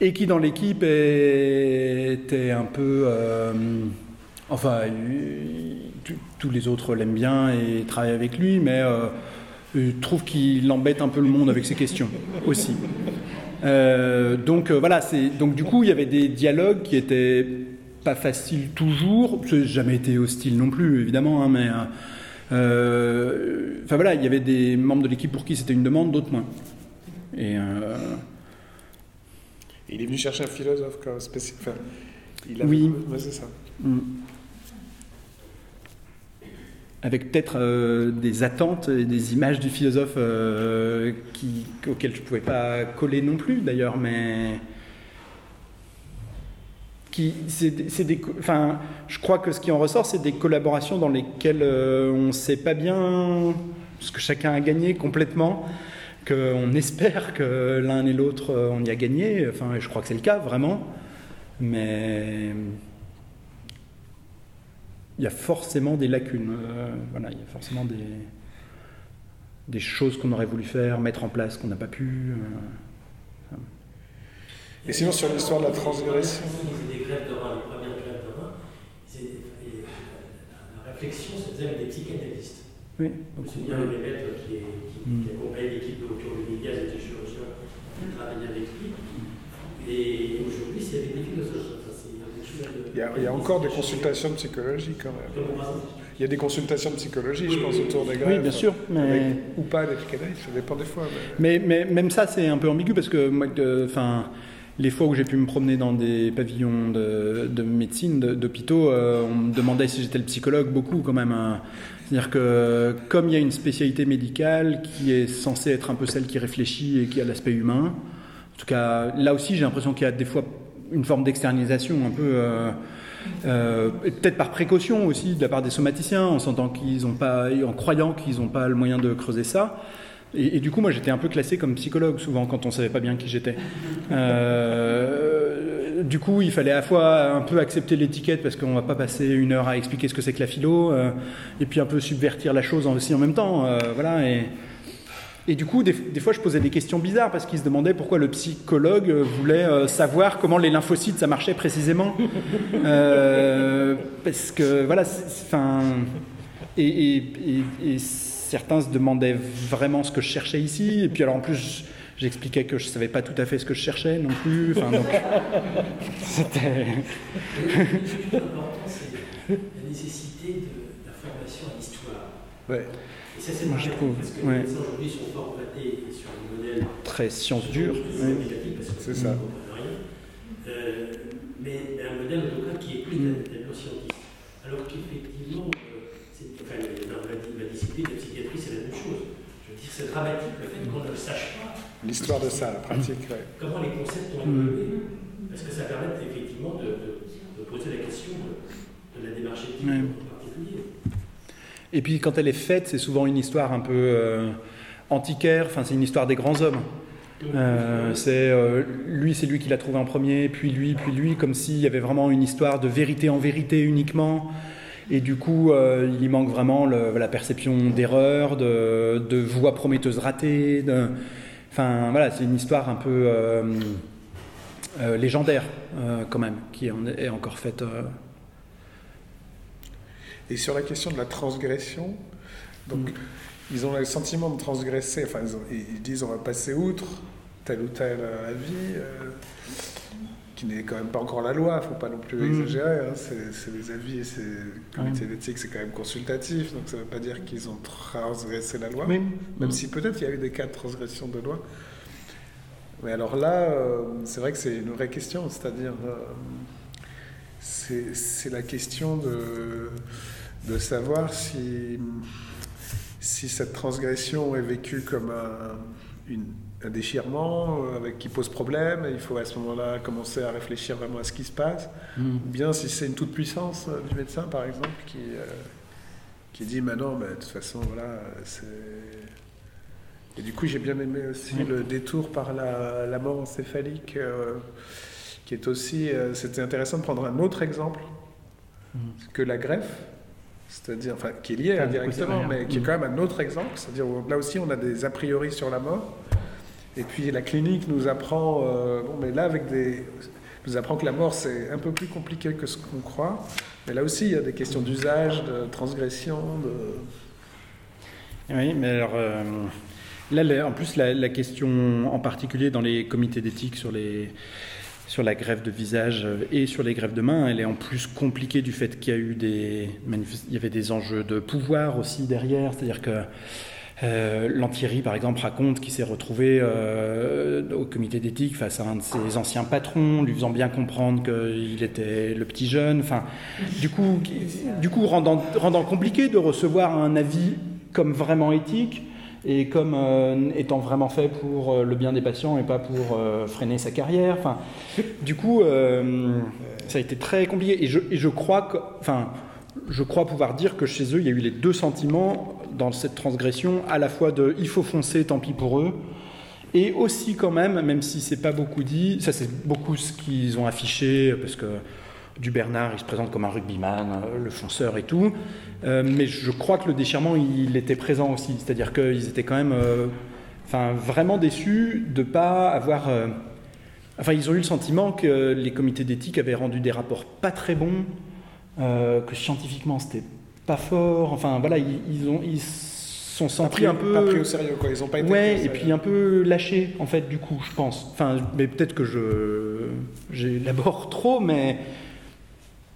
et qui dans l'équipe était un peu, euh, enfin, tous- les autres l'aiment bien et travaillent avec lui, mais euh, trouve qu'il embête un peu le monde avec ses questions aussi. Euh, donc voilà, donc du coup il y avait des dialogues qui étaient pas faciles toujours. C'est jamais été hostile non plus évidemment, hein, mais enfin voilà, il y avait des membres de l'équipe pour qui c'était une demande, d'autres moins. Et euh, Il est venu chercher un philosophe comme spécifique. Enfin, il a... Oui. Ouais, c'est ça. mm. avec peut-être euh, des attentes et des images du philosophe euh, qui, auxquelles je ne pouvais pas coller non plus d'ailleurs, mais je crois que ce qui en ressort, c'est des collaborations dans lesquelles euh, on ne sait pas bien ce que chacun a gagné complètement, qu'on espère que l'un et l'autre euh, on y a gagné. Enfin, je crois que c'est le cas vraiment, mais il y a forcément des lacunes. euh, voilà, il y a forcément des, choses qu'on aurait voulu faire, mettre en place qu'on n'a pas pu. Et sinon, sur l'histoire de la transgression. Ils faisaient des grèves de rein, les premières grèves de rein. et La réflexion se faisait avec des psychanalystes. Oui, me beaucoup. souviens des lettres qui, qui, Mm. qui accompagnaient l'équipe de Autour de Miguel, des chirurgiens qui travaillaient avec lui. Et aujourd'hui, c'est avec des philosophes. C'est Il y, a, il y a encore des consultations de psychologie quand même. Il y a des consultations de psychologie, je pense, autour des grèves. Oui, bien sûr, mais- Avec ou pas des psychanalystes, ça dépend des fois. mais- Mais, mais même ça, c'est un peu ambigu parce que enfin, les fois où j'ai pu me promener dans des pavillons de, de médecine, de- d'hôpitaux, euh, on me demandait si j'étais le psychologue, beaucoup quand même. hein. C'est-à-dire que comme il y a une spécialité médicale qui est censée être un peu celle qui réfléchit et qui a l'aspect humain, en tout cas, là aussi, j'ai l'impression qu'il y a des fois une forme d'externalisation un peu. euh, euh, peut-être par précaution aussi de la part des somaticiens, en ont pas, en croyant qu'ils n'ont pas le moyen de creuser ça. Et, du coup, moi, j'étais un peu classé comme psychologue souvent quand on savait pas bien qui j'étais. Euh, du coup, il fallait à la fois un peu accepter l'étiquette parce qu'on va pas passer une heure à expliquer ce que c'est que la philo, euh, et puis un peu subvertir la chose aussi en même temps. euh, voilà. Et du coup, des, fois, je posais des questions bizarres parce qu'ils se demandaient pourquoi le psychologue voulait savoir comment les lymphocytes ça marchait précisément. Parce que voilà, enfin, et, et, certains se demandaient vraiment ce que je cherchais ici. Et puis alors en plus, j'expliquais que je savais pas tout à fait ce que je cherchais non plus. Enfin, donc, c'était. la nécessité de la formation à l'histoire. Ouais. Et ça, c'est Moi, je trouve. Parce que ouais. les aujourd'hui sont formatés sur un modèle. Très science dure. C'est ça. Euh, mais un modèle, en tout cas, qui est plus mm. scientifique. Alors qu'effectivement, euh, enfin, dans la, discipline de la psychiatrie, c'est la même chose. Je veux dire, c'est dramatique le fait qu'on ne le sache pas. L'histoire de ça, la pratique, oui. Comment les concepts ont évolué, parce que ça permet effectivement de, de, poser la question de, la démarche éthique en particulier? Et puis quand elle est faite, c'est souvent une histoire un peu euh, antiquaire, enfin c'est une histoire des grands hommes. Euh, c'est euh, lui, c'est lui qui l'a trouvé en premier, puis lui, puis lui, comme s'il y avait vraiment une histoire de vérité en vérité uniquement. Et du coup, il y manque vraiment la perception d'erreur, de, de voix prometteuses ratées. enfin, voilà, c'est une histoire un peu légendaire, quand même, qui est encore faite et sur la question de la transgression, donc mm. ils ont le sentiment de transgresser, enfin ils, disent on va passer outre tel ou tel euh, avis, euh, qui n'est quand même pas encore la loi, il ne faut pas non plus mm. exagérer, hein, c'est des avis c'est comité d'éthique, c'est quand même consultatif, donc ça ne veut pas dire qu'ils ont transgressé la loi, même si peut-être il y a eu des cas de transgression de loi. Mais alors là, euh, c'est vrai que c'est une vraie question, c'est-à-dire c'est la question de de savoir si, si cette transgression est vécue comme un, un déchirement euh, avec, qui pose problème, et il faut à ce moment-là commencer à réfléchir vraiment à ce qui se passe, mm. ou bien si c'est une toute-puissance euh, du médecin, par exemple, qui, euh, qui dit maintenant, bah, de toute façon, voilà, c'est. Et du coup, j'ai bien aimé aussi le détour par la, la mort encéphalique, qui est aussi. C'était intéressant de prendre un autre exemple mm. que la greffe c'est-à-dire, enfin, qui est lié indirectement, mais qui est quand même un autre exemple. C'est-à-dire, là aussi, on a des a priori sur la mort. Et puis, la clinique nous apprend, euh, bon, mais là, avec des. nous apprend que la mort, c'est un peu plus compliqué que ce qu'on croit. Mais là aussi, il y a des questions d'usage, de transgression, de. Oui, mais alors. Euh, là, en plus, la, la, question en particulier dans les comités d'éthique sur les sur la grève de visage et sur les grèves de main. Elle est en plus compliquée du fait qu'il y a eu des, il y avait des enjeux de pouvoir aussi derrière, c'est-à-dire que euh, par exemple, raconte qu'il s'est retrouvé euh, au comité d'éthique face à un de ses anciens patrons, lui faisant bien comprendre qu'il était le petit jeune. Enfin, du coup, du coup rendant, compliqué de recevoir un avis comme vraiment éthique et comme euh, étant vraiment fait pour euh, le bien des patients et pas pour freiner sa carrière. Enfin, du coup, ça a été très compliqué. Et je, je crois que, enfin, je crois pouvoir dire que chez eux, il y a eu les deux sentiments dans cette transgression, à la fois de il faut foncer, tant pis pour eux, et aussi quand même, même si c'est pas beaucoup dit, ça c'est beaucoup ce qu'ils ont affiché, parce que du Bernard, il se présente comme un rugbyman, le fonceur et tout. Euh, mais je crois que le déchirement, il était présent aussi. C'est-à-dire qu'ils étaient quand même euh, enfin, vraiment déçus de pas avoir. Euh, enfin, ils ont eu le senti,ment que les comités d'éthique avaient rendu des rapports pas très bons, que scientifiquement, c'était pas fort. Enfin, voilà, ils, ont. Ils, sont sentis un peu pas pris au sérieux quoi ils ont pas été ouais et puis un peu lâchés en fait du coup je pense enfin mais peut-être que je j'élabore trop mais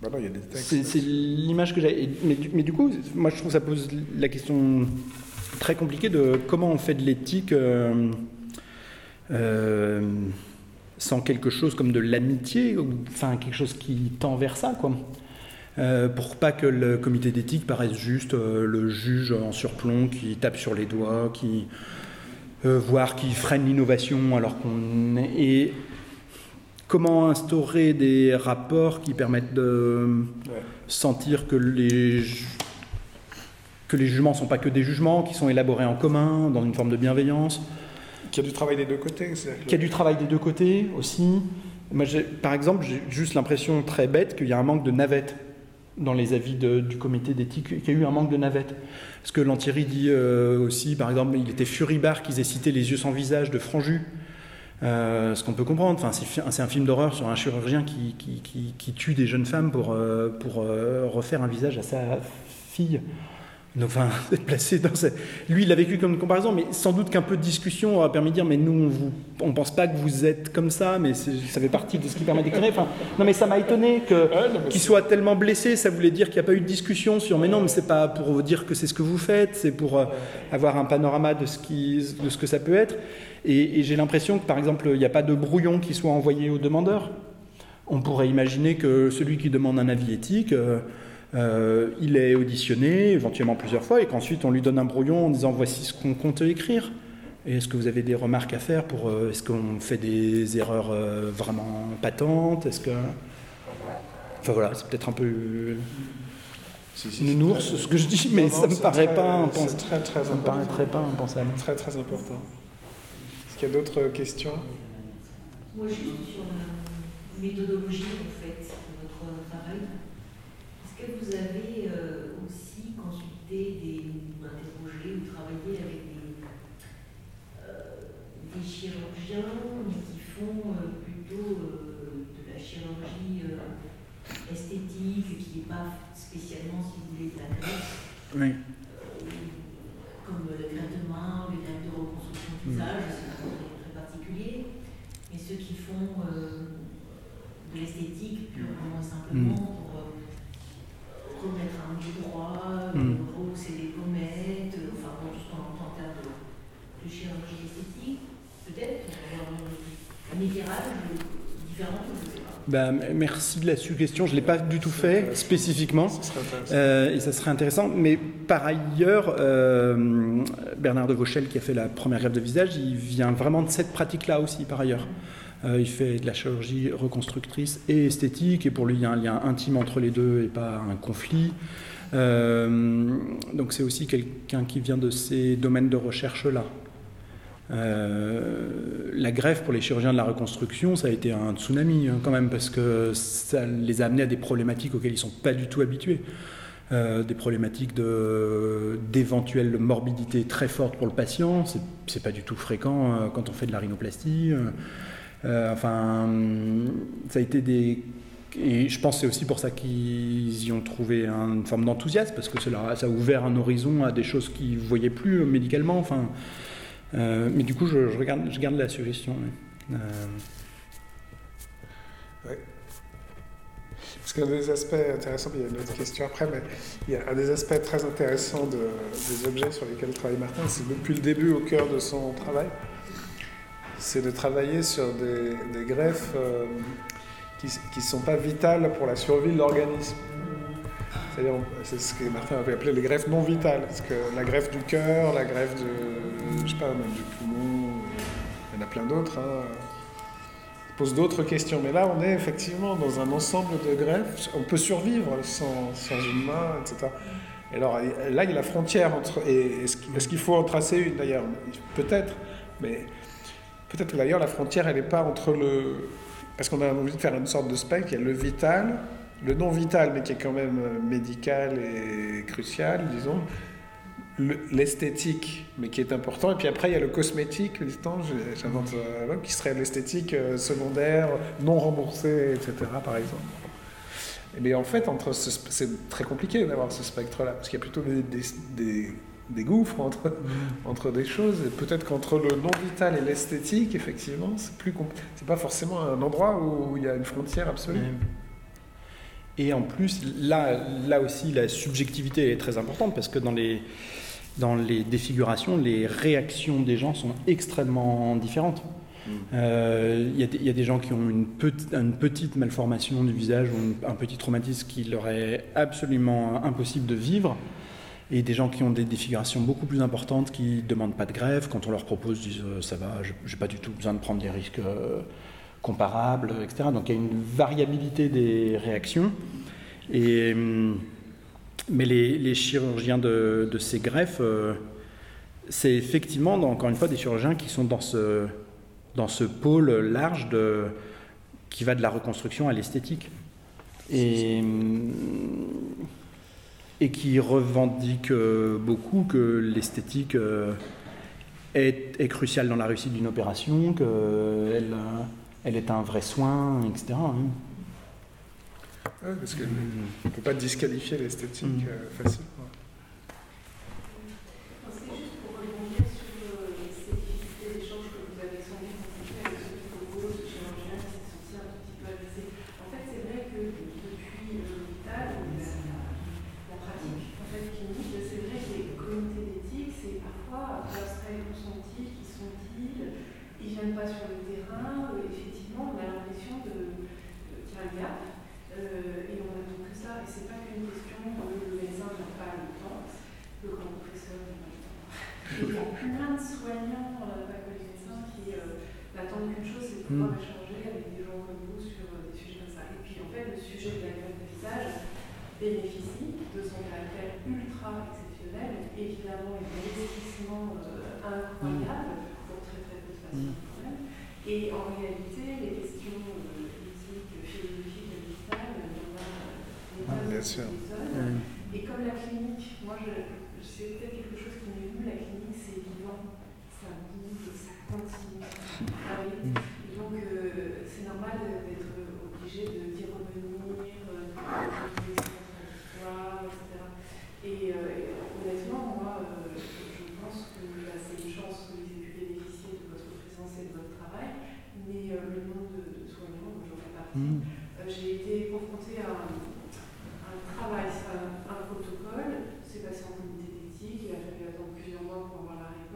bah c'est l'image que j'ai. Mais, mais, du coup, moi je trouve que ça pose la question très compliquée de comment on fait de l'éthique euh, euh, sans quelque chose comme de l'amitié, enfin quelque chose qui tend vers ça, quoi. Euh, pour pas que le comité d'éthique paraisse juste le juge en surplomb qui tape sur les doigts, qui voire qui freine l'innovation alors qu'on est comment instaurer des rapports qui permettent de sentir que les, que les jugements ne sont pas que des jugements, qui sont élaborés en commun, dans une forme de bienveillance. Qu'il y a du travail des deux côtés. Qu'il y a du travail des deux côtés aussi. Moi, par exemple, j'ai juste l'impression très bête qu'il y a un manque de navettes dans les avis du comité d'éthique qu'il y a eu un manque de navette. Parce que Lantieri dit euh, aussi, par exemple, il était furibard qu'ils aient cité Les yeux sans visage de Franju. Euh, ce qu'on peut comprendre, enfin, c'est un film d'horreur sur un chirurgien qui, tue des jeunes femmes pour, euh, pour refaire un visage à sa fille. Placé dans Lui, il l'a vécu comme une comparaison, mais sans doute qu'un peu de discussion aura permis de dire, mais nous, on ne pense pas que vous êtes comme ça, mais ça fait partie de ce qui permet. Enfin, non, mais ça m'a étonné qu'il soit tellement blessé. Ça voulait dire qu'il n'y a pas eu de discussion sur, mais non, mais c'est pas pour vous dire que c'est ce que vous faites, c'est pour euh, avoir un panorama de ce, qui, de ce que ça peut être. Et, j'ai l'impression que, par exemple, il n'y a pas de brouillon qui soit envoyé aux demandeurs. On pourrait imaginer que celui qui demande un avis éthique. Euh, euh, il est auditionné éventuellement plusieurs fois et qu'ensuite on lui donne un brouillon en disant voici ce qu'on compte écrire. Et est-ce que vous avez des remarques à faire pour euh, est-ce qu'on fait des erreurs euh, vraiment patentes? Est-ce que enfin voilà, c'est peut-être un peu une ours ce que je dis, mais ça me paraît pas impensable. Très, très ça me paraîtrait pas impensable. Très très important. Est-ce qu'il y a d'autres questions? Moi, juste sur la méthodologie en fait de votre travail vous avez euh, aussi consulté, des, interrogé ou travaillé avec des, euh, chirurgiens, qui font euh, plutôt de la chirurgie esthétique, qui n'est pas spécialement, si vous voulez, de la oui. comme la greffe de main, les greffes de reconstruction du visage, c'est très particulier. Mais ceux qui font de l'esthétique purement simplement, remettre un du droit, mm. rehausser les pommettes, euh, enfin bon, tout ce qu'on entend en termes de, de chirurgie esthétique, peut-être, avoir un éclairage différent, Ben, merci de la suggestion. Je ne l'ai pas du tout fait spécifiquement. Euh, et ça serait intéressant. Mais par ailleurs, euh, Bernard de Vauchel, qui a fait la première grève de visage, il vient vraiment de cette pratique-là aussi, par ailleurs. Euh, il fait de la chirurgie reconstructrice et esthétique, et pour lui, il y a un lien intime entre les deux et pas un conflit. Donc c'est aussi quelqu'un qui vient de ces domaines de recherche-là. Euh, la greffe pour les chirurgiens de la reconstruction, ça a été un tsunami hein, quand même, parce que ça les a amenés à des problématiques auxquelles ils ne sont pas du tout habitués. des problématiques d'éventuelle morbidité très forte pour le patient, c'est pas du tout fréquent quand on fait de la rhinoplastie. Euh, enfin, ça a été des et je pense que c'est aussi pour ça qu'ils y ont trouvé une forme d'enthousiasme, parce que cela, ça a ouvert un horizon à des choses qu'ils ne voyaient plus médicalement. Enfin, euh, mais du coup, je, regarde, je garde la suggestion. Euh... Parce qu'un des aspects intéressants, il y a une autre question après, mais il y a un des aspects très intéressants de, des objets sur lesquels travaille Martin, c'est depuis le début au cœur de son travail, c'est de travailler sur des, greffes euh, qui ne sont pas vitales pour la survie de l'organisme. C'est ce que Martin avait appelé les greffes non vitales. Parce que la greffe du cœur, la greffe de, je sais pas, même du poumon, il y en a plein d'autres, hein, pose d'autres questions. Mais là, on est effectivement dans un ensemble de greffes. On peut survivre sans, sans une main, etc. Et alors là, il y a la frontière entre. est-ce qu'il faut en tracer une d'ailleurs? Peut-être, mais Peut-être que d'ailleurs la frontière, elle n'est pas entre le... Parce qu'on a envie de faire une sorte de spectre, il y a le vital, le non vital, mais qui est quand même euh, médical et crucial, disons, l'esthétique, mais qui est important, et puis après il y a le cosmétique, dit-on, j'invente euh, qui serait l'esthétique euh, secondaire, non remboursée, etc., par exemple. Mais en fait, entre c'est très compliqué d'avoir ce spectre-là, parce qu'il y a plutôt des des gouffres entre, mm. entre des choses. Et peut-être qu'entre le non vital et l'esthétique, effectivement, c'est plus c'est pas forcément un endroit où il y a une frontière absolue. Et en plus, là, là aussi, la subjectivité est très importante parce que dans les, dans les défigurations, les réactions des gens sont extrêmement différentes. Mm. Euh, il y, a des gens qui ont une, une petite malformation du visage ou un petit traumatisme qui leur est absolument impossible de vivre et des gens qui ont des défigurations beaucoup plus importantes qui ne demandent pas de grève, quand on leur propose, disent euh, ça va, je n'ai pas du tout besoin de prendre des risques euh, comparables, etc. Donc il y a une variabilité des réactions. Et, hum, mais les, chirurgiens de, ces greffes, euh, c'est effectivement, encore une fois, des chirurgiens qui sont dans ce, dans ce pôle large de, qui va de la reconstruction à l'esthétique. Et, et qui revendique euh, beaucoup que l'esthétique euh, est, est, cruciale dans la réussite d'une opération, qu'elle elle est un vrai soin, etc. Parce qu'on ne peut pas disqualifier l'esthétique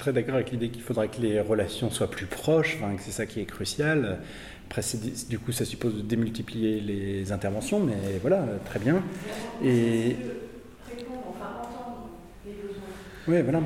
très d'accord avec l'idée qu'il faudrait que les relations soient plus proches, que c'est ça qui est crucial. Après, du coup, ça suppose de démultiplier les interventions, mais voilà, très bien. Et... Oui, voilà.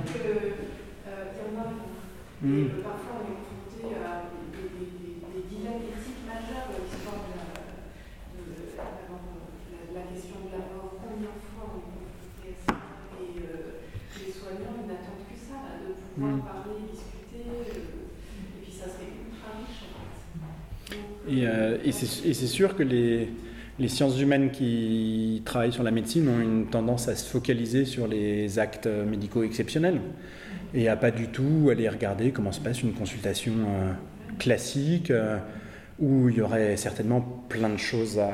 Et c'est sûr que les, sciences humaines qui travaillent sur la médecine ont une tendance à se focaliser sur les actes médicaux exceptionnels et à pas du tout aller regarder comment se passe une consultation euh, classique euh, où il y aurait certainement plein de choses à,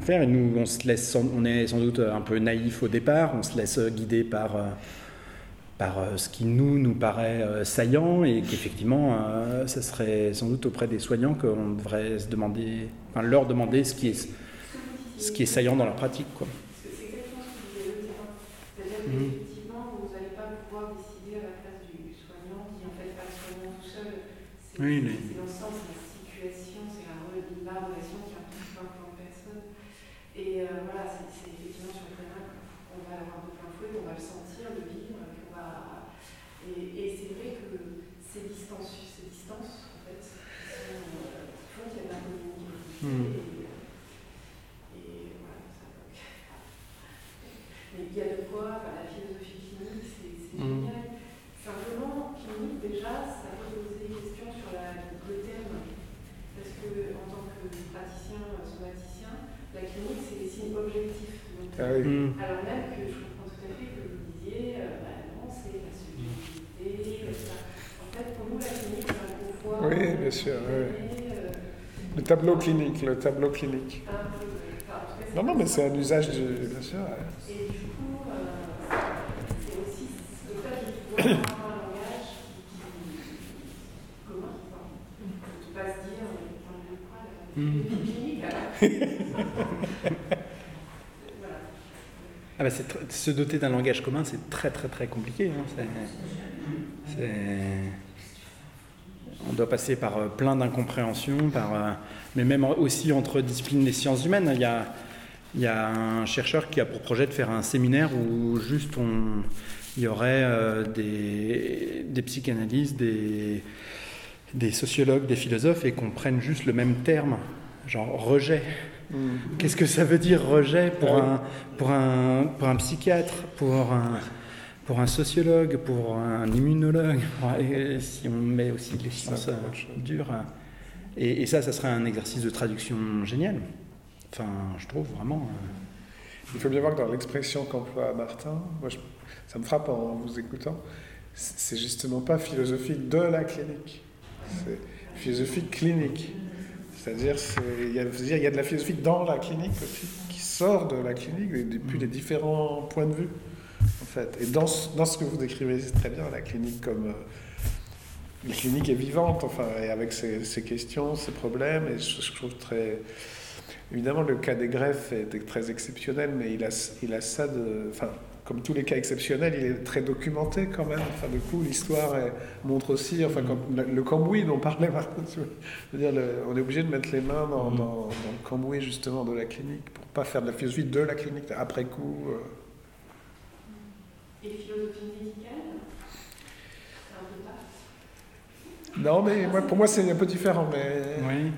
faire. Et nous, on, se laisse, on est sans doute un peu naïf au départ, on se laisse guider par euh, par euh, ce qui nous nous paraît euh, saillant et qu'effectivement, euh, ce serait sans doute auprès des soignants qu'on devrait se demander, enfin, leur demander ce qui est, ce qui est saillant dans leur pratique. Quoi. Mmh. qu'effectivement, vous n'allez pas pouvoir décider à la place du soignant qui en fait pas le soignant tout seul. C'est oui, l'ensemble, c'est la situation, c'est la, la, relation qui implique plein de personnes. Et voilà, c'est Et, voilà, ça. Mais il y a de quoi, la philosophie clinique, c'est mm. génial. Simplement, clinique, déjà, ça peut poser des questions sur la, le terme. Parce que, en tant que praticien, euh, somaticien, la clinique, c'est des signes objectifs. Ah mm. Alors même que je comprends tout à fait que vous disiez, euh, bah, non, c'est la subjectivité, mm. En fait, pour nous, la clinique, c'est un confort. Oui, bien sûr. Oui le tableau clinique, le tableau clinique. non, non, mais c'est un usage du. Bien sûr. Et du coup, c'est aussi le fait de pouvoir. Hmm. ah bah se doter d'un langage commun, c'est très très très compliqué. Hein. On doit passer par euh, plein d'incompréhensions, par, euh, mais même aussi entre disciplines des sciences humaines. Il y, a, il y a un chercheur qui a pour projet de faire un séminaire où juste on, il y aurait euh, des, des psychanalyses, des, des sociologues, des philosophes, et qu'on prenne juste le même terme, genre rejet. Mm. Qu'est-ce que ça veut dire rejet pour, un, pour, un, pour un psychiatre, pour un, pour un sociologue, pour un immunologue, et si on met aussi les sciences euh, dures. Hein. Et, ça, ça serait un exercice de traduction génial. Enfin, je trouve vraiment. Euh. Il faut bien voir que dans l'expression qu'emploie Martin, moi ça me frappe en vous écoutant, c'est justement pas philosophique de la clinique. C'est philosophie clinique. C'est-à-dire qu'il y, a, de la philosophie dans la clinique aussi, qui sort de la clinique depuis les différents points de vue. Fait. Et dans, dans ce que vous décrivez très bien, la clinique comme... Euh, la clinique est vivante, enfin, et avec ses, questions, ses problèmes, et je, trouve très... Évidemment, le cas des greffes est très exceptionnel, mais il a, il a ça de... Enfin, comme tous les cas exceptionnels, il est très documenté quand même. Enfin, du coup, l'histoire montre aussi, enfin, le cambouis dont parlait Martin, dire, on est obligé de mettre les mains dans, mm. dans, le cambouis justement de la clinique pour pas faire de la philosophie de la clinique après coup. Euh. Et philosophie médicale C'est un peu Non, mais moi, pour moi, c'est un peu différent. Mais... Oui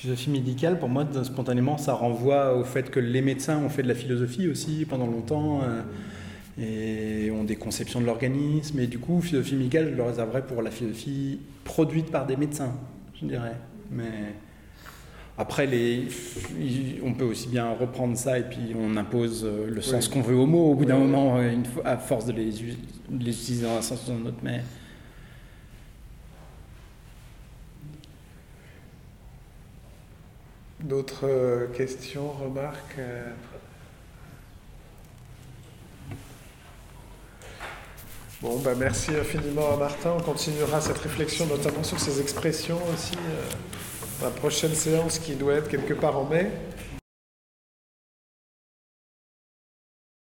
philosophie médicale, pour moi, spontanément, ça renvoie au fait que les médecins ont fait de la philosophie aussi pendant longtemps euh, et ont des conceptions de l'organisme. Et du coup, philosophie médicale, je le réserverais pour la philosophie produite par des médecins, je dirais. Mais après, les, on peut aussi bien reprendre ça et puis on impose euh, le sens qu'on veut aux mots au bout d'un moment, euh, une à force de les, les utiliser dans un sens ou dans un autre. Mais D'autres euh, questions, remarques? Bon, bah merci infiniment à Martin. On continuera cette réflexion notamment sur ces expressions aussi. La prochaine séance qui doit être quelque part en mai.